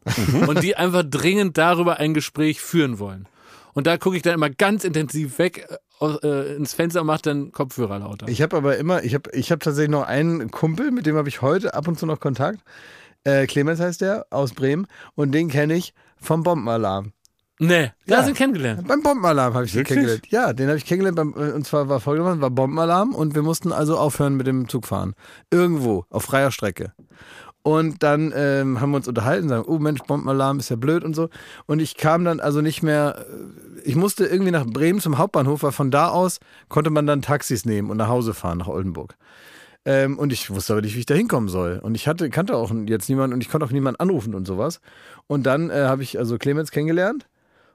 und die einfach dringend darüber ein Gespräch führen wollen. Und da gucke ich dann immer ganz intensiv weg äh, äh, ins Fenster und mache dann Kopfhörer lauter. Ich habe aber immer, ich habe ich hab tatsächlich noch einen Kumpel, mit dem habe ich heute ab und zu noch Kontakt. Äh, Clemens heißt der, aus Bremen. Und den kenne ich vom Bombenalarm. nee, da Ja. sind kennengelernt. Beim Bombenalarm habe ich den Wirklich? kennengelernt. Ja, den habe ich kennengelernt. Beim, äh, und zwar war folgendes, war Bombenalarm und wir mussten also aufhören mit dem Zugfahren. Irgendwo, auf freier Strecke. Und dann ähm, haben wir uns unterhalten, sagen, oh Mensch, Bombenalarm ist ja blöd und so. Und ich kam dann also nicht mehr, äh, ich musste irgendwie nach Bremen zum Hauptbahnhof, weil von da aus konnte man dann Taxis nehmen und nach Hause fahren, nach Oldenburg. Ähm, und ich wusste aber nicht, wie ich da hinkommen soll. Und ich hatte, kannte auch jetzt niemanden und ich konnte auch niemanden anrufen und sowas. Und dann äh, habe ich also Clemens kennengelernt.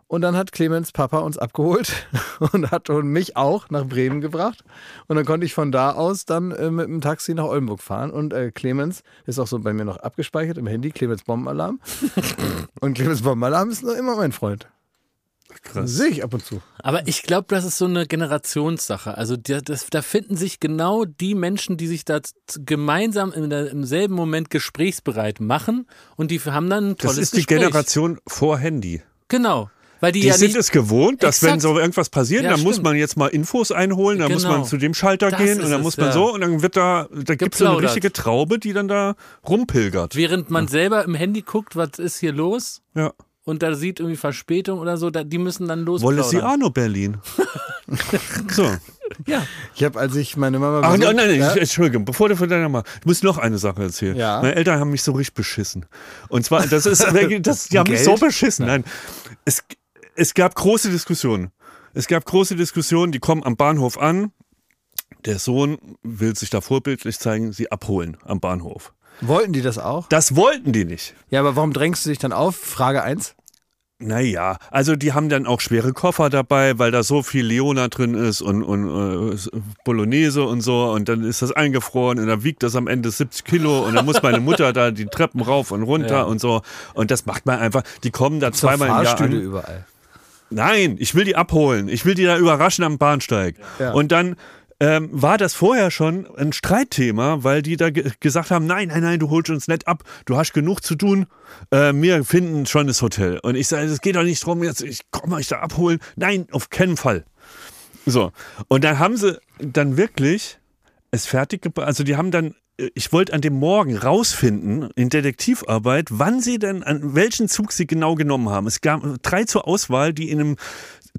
Und dann hat Clemens Papa uns abgeholt und hat und mich auch nach Bremen gebracht. Und dann konnte ich von da aus dann äh, mit dem Taxi nach Oldenburg fahren. Und äh, Clemens ist auch so bei mir noch abgespeichert im Handy, Clemens Bombenalarm. und Clemens Bombenalarm ist noch immer mein Freund. Krass. Sehe ich ab und zu. Aber ich glaube, das ist so eine Generationssache. Also der, das, da finden sich genau die Menschen, die sich da gemeinsam in der, im selben Moment gesprächsbereit machen und die haben dann ein tolles Das ist die Gespräch. Generation vor Handy. Genau. Weil die, Die ja sind nicht, es gewohnt, dass wenn so irgendwas passiert, Ja, dann muss stimmt. man jetzt mal Infos einholen, dann muss Genau. man zu dem Schalter Das gehen und dann es, muss man ja. so und dann wird da, da gibt es so eine richtige Traube, die dann da rumpilgert. während man selber im Handy guckt, was ist hier los Ja. und da sieht irgendwie Verspätung oder so, da, die müssen dann los. Wolle sie auch noch Berlin? so. Ja. Ich habe, als ich meine Mama Ach, besucht- nein, nein, Ja? Entschuldigung, bevor du von deiner mal, ich muss noch eine Sache erzählen. Ja. Meine Eltern haben mich so richtig beschissen. Und zwar, das ist, das, die haben mich Geld? so beschissen. Nein. Es, es gab große Diskussionen. Es gab große Diskussionen, die kommen am Bahnhof an. Der Sohn will sich da vorbildlich zeigen, sie abholen am Bahnhof. Wollten die das auch? Das wollten die nicht. Ja, aber warum drängst du dich dann auf? Frage 1. Naja, also die haben dann auch schwere Koffer dabei, weil da so viel Leona drin ist und, und äh, Bolognese und so und dann ist das eingefroren und dann wiegt das am Ende 70 Kilo und dann muss meine Mutter da die Treppen rauf und runter Ja. und so und das macht man einfach, die kommen da zweimal im Jahr an. überall. Nein, ich will die abholen. Ich will die da überraschen am Bahnsteig. Ja. Und dann ähm, war das vorher schon ein Streitthema, weil die da ge gesagt haben, nein, nein, nein, du holst uns nicht ab. Du hast genug zu tun. Äh, wir finden schon das Hotel. Und ich sage, es geht doch nicht drum, jetzt ich komme euch da abholen. Nein, auf keinen Fall. So, und da haben sie dann wirklich es fertig gebracht. Also die haben dann, ich wollte an dem Morgen rausfinden in Detektivarbeit, wann sie denn, an welchen Zug sie genau genommen haben. Es gab drei zur Auswahl, die in einem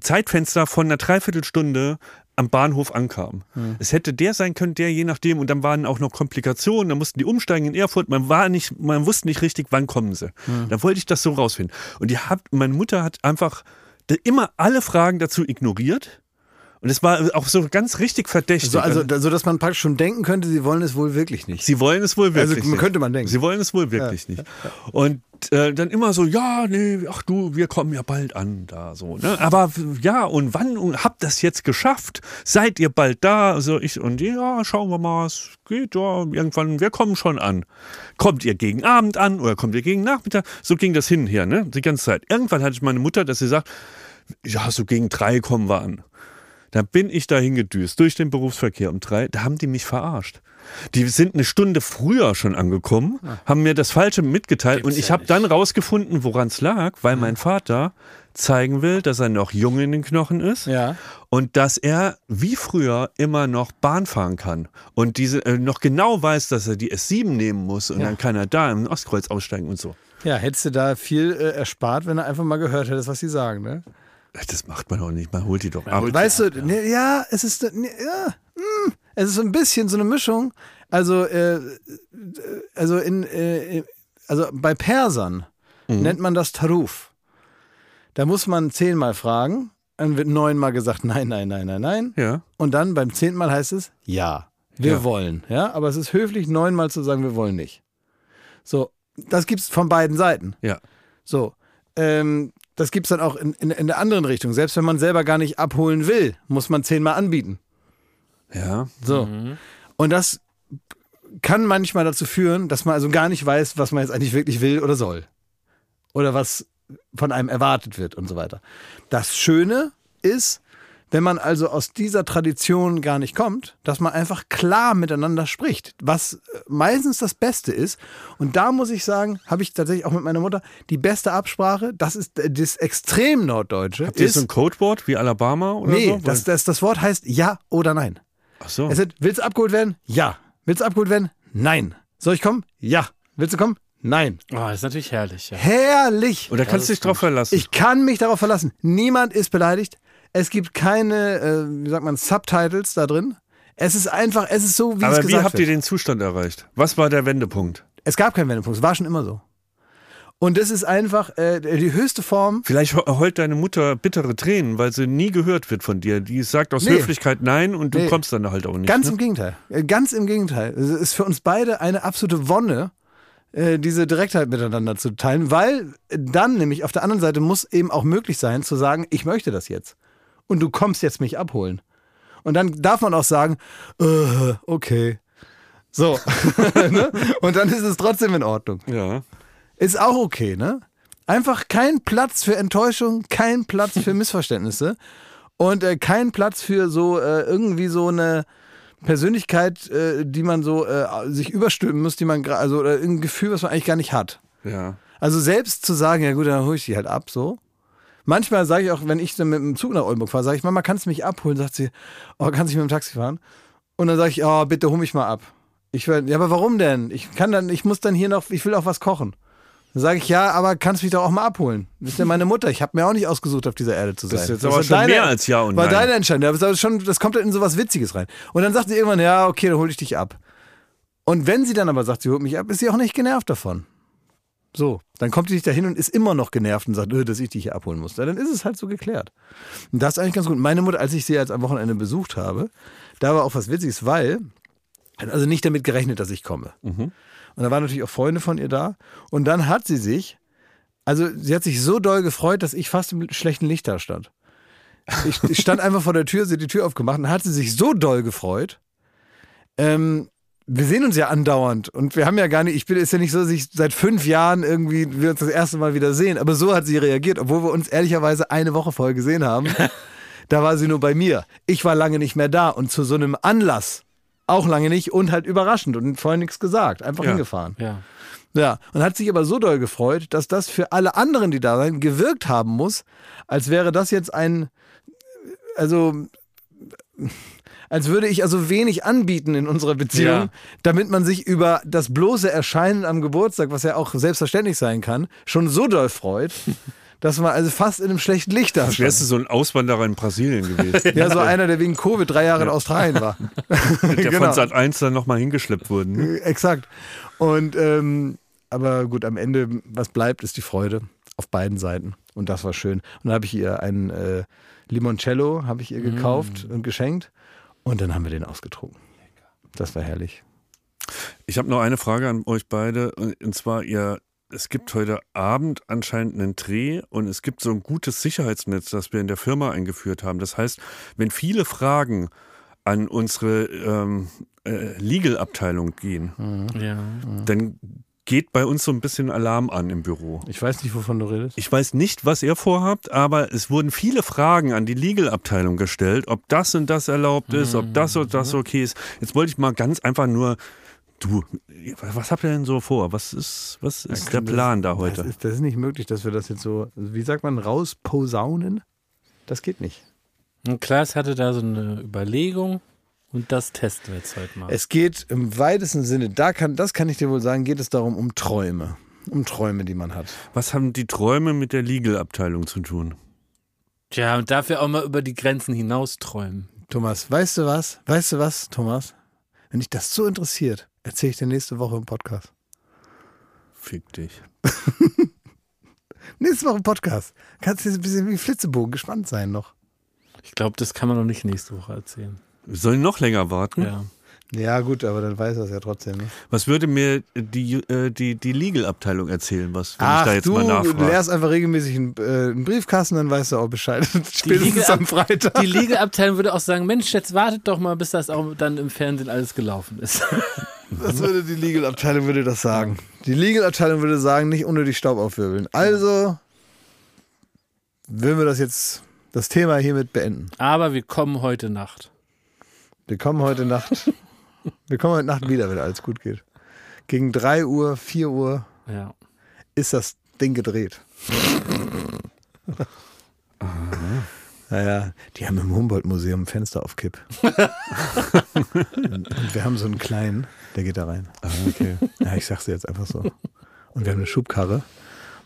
Zeitfenster von einer Dreiviertelstunde am Bahnhof ankamen. Es hätte der sein können, der je nachdem, und dann waren auch noch Komplikationen, da mussten die umsteigen in Erfurt, man war nicht, man wusste nicht richtig, wann kommen sie. Da wollte ich das so rausfinden. Und die hat, meine Mutter hat einfach immer alle Fragen dazu ignoriert. Und es war auch so ganz richtig verdächtig. So, also, so, dass man praktisch schon denken könnte, sie wollen es wohl wirklich nicht. Sie wollen es wohl wirklich Also, nicht. könnte man denken. Sie wollen es wohl wirklich nicht. Und äh, dann immer so, ja, nee, ach du, wir kommen ja bald an, da so. Ne? Aber ja, und wann und habt das jetzt geschafft? Seid ihr bald da? Also ich und ja, schauen wir mal, es geht ja irgendwann, wir kommen schon an. Kommt ihr gegen Abend an oder kommt ihr gegen Nachmittag? So ging das hin und her, ne? Die ganze Zeit. Irgendwann hatte ich meine Mutter, dass sie sagt, ja, so gegen drei kommen wir an. Da bin ich da hingedüst, durch den Berufsverkehr um drei. Da haben die mich verarscht. Die sind eine Stunde früher schon angekommen, haben mir das Falsche mitgeteilt und ich habe dann rausgefunden, woran es lag, weil mein Vater zeigen will, dass er noch jung in den Knochen ist Ja. und dass er wie früher immer noch Bahn fahren kann und diese äh, noch genau weiß, dass er die S7 nehmen muss und dann kann er da im Ostkreuz aussteigen und so. Ja, hättest du da viel äh, erspart, wenn du einfach mal gehört hättest, was sie sagen, ne? Das macht man auch nicht, man holt die doch ab. Weißt du, ne, ja, es ist, ne, ja, hm, es ist so ein bisschen so eine Mischung. Also, äh, also in, äh, also bei Persern nennt man das Taruf. Da muss man zehnmal fragen, dann wird neunmal gesagt, nein, nein, nein, nein, nein. Ja. Und dann beim zehnten Mal heißt es, ja, wir Ja. wollen. Ja, aber es ist höflich, neunmal zu sagen, wir wollen nicht. So, das gibt's von beiden Seiten. Ja. So, ähm, das gibt's dann auch in, in, in der anderen Richtung. Selbst wenn man selber gar nicht abholen will, muss man zehnmal anbieten. Ja. So. Und das kann manchmal dazu führen, dass man also gar nicht weiß, was man jetzt eigentlich wirklich will oder soll. Oder was von einem erwartet wird und so weiter. Das Schöne ist, wenn man also aus dieser Tradition gar nicht kommt, dass man einfach klar miteinander spricht, was äh, meistens das Beste ist. Und da muss ich sagen, habe ich tatsächlich auch mit meiner Mutter die beste Absprache. Das ist äh, das extrem Norddeutsche. Habt ihr ist, so ein Codewort wie Alabama oder nee, so? das, das, das Wort heißt ja oder nein. Ach so. Es ist, willst du abgeholt werden? Ja. Willst du abgeholt werden? Nein. Soll ich kommen? Ja. Willst du kommen? Nein. Oh, das ist natürlich herrlich. Ja. Herrlich. Und da kannst du dich drauf verlassen. Ich kann mich darauf verlassen. Niemand ist beleidigt. Es gibt keine, äh, wie sagt man, Subtitles da drin. Es ist einfach, es ist so, wie es Aber gesagt wie habt wird. ihr den Zustand erreicht? Was war der Wendepunkt? Es gab keinen Wendepunkt. Es war schon immer so. Und das ist einfach äh, die höchste Form. Vielleicht he- heult deine Mutter bittere Tränen, weil sie nie gehört wird von dir. Die sagt aus Nee. Höflichkeit nein und du Nee. kommst dann halt auch nicht. Ganz ne? im Gegenteil. Äh, Ganz im Gegenteil. Es ist für uns beide eine absolute Wonne, äh, diese Direktheit miteinander zu teilen, weil dann nämlich auf der anderen Seite muss eben auch möglich sein zu sagen, ich möchte das jetzt. Und du kommst jetzt mich abholen. Und dann darf man auch sagen, äh, okay. So. ne? Und dann ist es trotzdem in Ordnung. Ja. Ist auch okay, ne? Einfach kein Platz für Enttäuschung, kein Platz für Missverständnisse und äh, kein Platz für so äh, irgendwie so eine Persönlichkeit, äh, die man so äh, sich überstülpen muss, die man gra- also oder ein Gefühl, was man eigentlich gar nicht hat. Ja. Also selbst zu sagen, ja gut, dann hole ich die halt ab, so. Manchmal sage ich auch, wenn ich dann mit dem Zug nach Oldenburg fahre, sage ich, Mama, kannst du mich abholen? Sagt sie, oh, kannst du mich mit dem Taxi fahren? Und dann sage ich, oh, bitte hol mich mal ab. Ich will, ja, aber warum denn? Ich kann dann, ich muss dann hier noch, ich will auch was kochen. Dann sage ich, ja, aber kannst du mich doch auch mal abholen? Das ist ja meine Mutter. Ich habe mir auch nicht ausgesucht, auf dieser Erde zu sein. Das ist jetzt war aber schon mehr als Ja und war Nein. deine Entscheidung. Das, war schon, das kommt dann in so was Witziges rein. Und dann sagt sie irgendwann, ja, okay, dann hole ich dich ab. Und wenn sie dann aber sagt, sie holt mich ab, ist sie auch nicht genervt davon. So, dann kommt sie nicht dahin und ist immer noch genervt und sagt, äh, dass ich dich hier abholen muss. Dann ist es halt so geklärt. Und das ist eigentlich ganz gut. Meine Mutter, als ich sie jetzt am Wochenende besucht habe, da war auch was Witziges, weil, hat also nicht damit gerechnet, dass ich komme. Und da waren natürlich auch Freunde von ihr da. Und dann hat sie sich, also sie hat sich so doll gefreut, dass ich fast im schlechten Licht da stand. Ich, ich stand einfach vor der Tür, sie hat die Tür aufgemacht und hat sie sich so doll gefreut. Ähm, wir sehen uns ja andauernd und wir haben ja gar nicht, ich bin, ist ja nicht so, dass ich seit fünf Jahren irgendwie wir uns das erste Mal wieder sehen, aber so hat sie reagiert, obwohl wir uns ehrlicherweise eine Woche vorher gesehen haben. da war sie nur bei mir. Ich war lange nicht mehr da und zu so einem Anlass auch lange nicht und halt überraschend und vorher nichts gesagt, einfach Ja. hingefahren. Ja. Ja, und hat sich aber so doll gefreut, dass das für alle anderen, die da waren, gewirkt haben muss, als wäre das jetzt ein, also als würde ich also wenig anbieten in unserer Beziehung, Ja. damit man sich über das bloße Erscheinen am Geburtstag, was ja auch selbstverständlich sein kann, schon so doll freut, dass man also fast in einem schlechten Licht da Als wärst du so ein Auswanderer in Brasilien gewesen, Ja, so einer, der wegen Covid drei Jahre in Australien war. der Genau. von Sat 1 dann nochmal hingeschleppt wurde. Ne? Exakt. Und ähm, aber gut, am Ende, was bleibt, ist die Freude auf beiden Seiten. Und das war schön. Und dann habe ich ihr einen äh, Limoncello habe ich ihr gekauft und geschenkt. Und dann haben wir den ausgetrunken. Das war herrlich. Ich habe noch eine Frage an euch beide. Und zwar, ihr, es gibt heute Abend anscheinend einen Dreh und es gibt so ein gutes Sicherheitsnetz, das wir in der Firma eingeführt haben. Das heißt, wenn viele Fragen an unsere ähm, äh, Legal-Abteilung gehen, Ja. dann geht bei uns so ein bisschen Alarm an im Büro. Ich weiß nicht, wovon du redest. Ich weiß nicht, was ihr vorhabt, aber es wurden viele Fragen an die Legal-Abteilung gestellt, ob das und das erlaubt ist, ob das und das okay ist. Jetzt wollte ich mal ganz einfach nur, du, was habt ihr denn so vor? Was ist, was ist der Plan da Das heute? ist, das ist nicht möglich, dass wir das jetzt so, wie sagt man, rausposaunen? Das geht nicht. Und Klaas hatte da so eine Überlegung und das testen wir jetzt heute mal. Es geht im weitesten Sinne, da kann, das kann ich dir wohl sagen, geht es darum um Träume. Um Träume, die man hat. Was haben die Träume mit der Legal-Abteilung zu tun? Tja, und dafür auch mal über die Grenzen hinaus träumen. Thomas, weißt du was? Weißt du was, Thomas? Wenn dich das so interessiert, erzähle ich dir nächste Woche im Podcast. Fick dich. Nächste Woche im Podcast. Kannst du jetzt ein bisschen wie Flitzebogen gespannt sein noch. Ich glaube, das kann man noch nicht nächste Woche erzählen. Wir sollen noch länger warten? Ja. Ja, gut, aber dann weiß er es ja trotzdem. Ne? Was würde mir die, äh, die, die Legal-Abteilung erzählen, was, wenn ich da jetzt du mal nachfrage? leerst einfach regelmäßig einen, äh, einen Briefkasten, dann weißt du auch Bescheid. Spätestens am Freitag. Die Legal-Abteilung würde auch sagen, Mensch, jetzt wartet doch mal, bis das auch dann im Fernsehen alles gelaufen ist. Das würde die Legal-Abteilung würde das sagen. Die Legal-Abteilung würde sagen, nicht unnötig Staub aufwirbeln. Also würden wir das jetzt, das Thema hiermit beenden. Aber wir kommen heute Nacht. Wir kommen heute Nacht, wir kommen heute Nacht wieder, wenn alles gut geht. Gegen 3 Uhr, 4 Uhr Ja. ist das Ding gedreht. Naja, die haben im Humboldt-Museum ein Fenster auf Kipp. Und wir haben so einen kleinen, der geht da rein. Ah, okay. Ja, ich sag's dir jetzt einfach so. Und wir haben eine Schubkarre.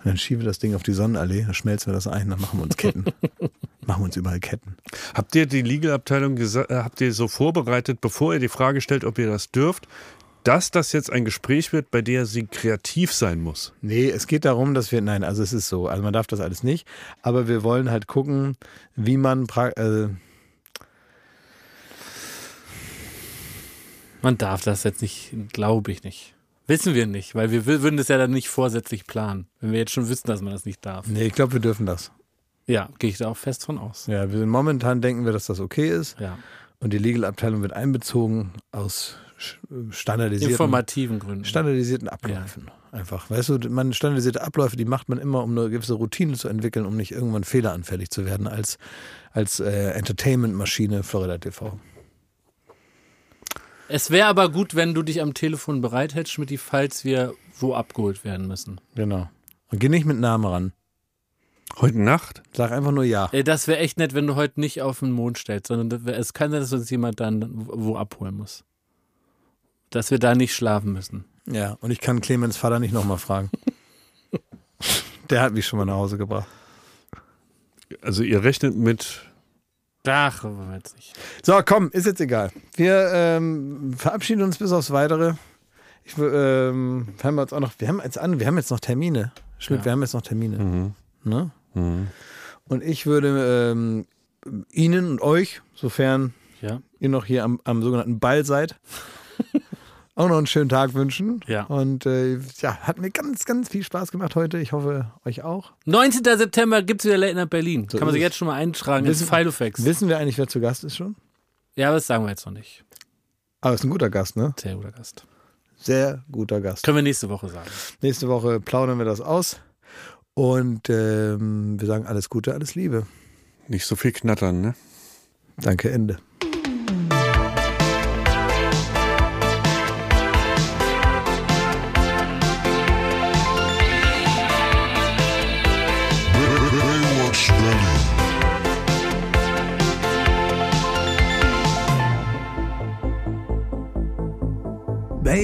Und dann schieben wir das Ding auf die Sonnenallee, dann schmelzen wir das ein, dann machen wir uns Ketten. machen wir uns überall Ketten. Habt ihr die Legal-Abteilung äh, habt ihr so vorbereitet, bevor ihr die Frage stellt, ob ihr das dürft, dass das jetzt ein Gespräch wird, bei der sie kreativ sein muss? Nee, es geht darum, dass wir, nein, also es ist so, also man darf das alles nicht, aber wir wollen halt gucken, wie man, pra äh, Man darf das jetzt nicht, glaube ich nicht. Wissen wir nicht, weil wir wür- würden das ja dann nicht vorsätzlich planen, wenn wir jetzt schon wissen, dass man das nicht darf. nee, ich glaube, wir dürfen das. Ja, gehe ich da auch fest von aus. Ja, wir sind momentan denken wir, dass das okay ist Ja. und die Legal-Abteilung wird einbezogen aus standardisierten, Informativen Gründen. standardisierten Abläufen. Einfach, weißt du, man standardisierte Abläufe, die macht man immer, um eine gewisse Routine zu entwickeln, um nicht irgendwann fehleranfällig zu werden als, als äh, Entertainment-Maschine Florida TV. Es wäre aber gut, wenn du dich am Telefon bereithältst, Schmidt, falls wir wo abgeholt werden müssen. Genau. Und geh nicht mit Namen ran. Heute Nacht? Sag einfach nur ja. Ey, das wäre echt nett, wenn du heute nicht auf den Mond stellst, sondern das wär, es kann sein, dass uns jemand dann wo abholen muss. Dass wir da nicht schlafen müssen. Ja, und ich kann Clemens Vater nicht nochmal fragen. Der hat mich schon mal nach Hause gebracht. Also ihr rechnet mit Ach, aber jetzt nicht. So, komm, ist jetzt egal. Wir ähm, verabschieden uns bis aufs Weitere. Ich, ähm, wir haben jetzt auch noch, wir haben jetzt an, wir haben jetzt noch Termine. Schmidt, Ja. wir haben jetzt noch Termine. Mhm. Ne? Mhm. Und ich würde ähm, Ihnen und euch, sofern Ja. ihr noch hier am, am sogenannten Ball seid, auch noch einen schönen Tag wünschen. Ja. Und äh, ja, hat mir ganz, ganz viel Spaß gemacht heute. Ich hoffe, euch auch. 19. September gibt es wieder Late Night Berlin. So Kann man sich jetzt schon mal eintragen ins Wissen- Filofax. Wissen wir eigentlich, wer zu Gast ist schon? Ja, aber das sagen wir jetzt noch nicht. Aber ist ein guter Gast, ne? Sehr guter Gast. Sehr guter Gast. Können wir nächste Woche sagen. Nächste Woche plaudern wir das aus. Und ähm, wir sagen alles Gute, alles Liebe. nicht so viel knattern, ne? Danke, Ende.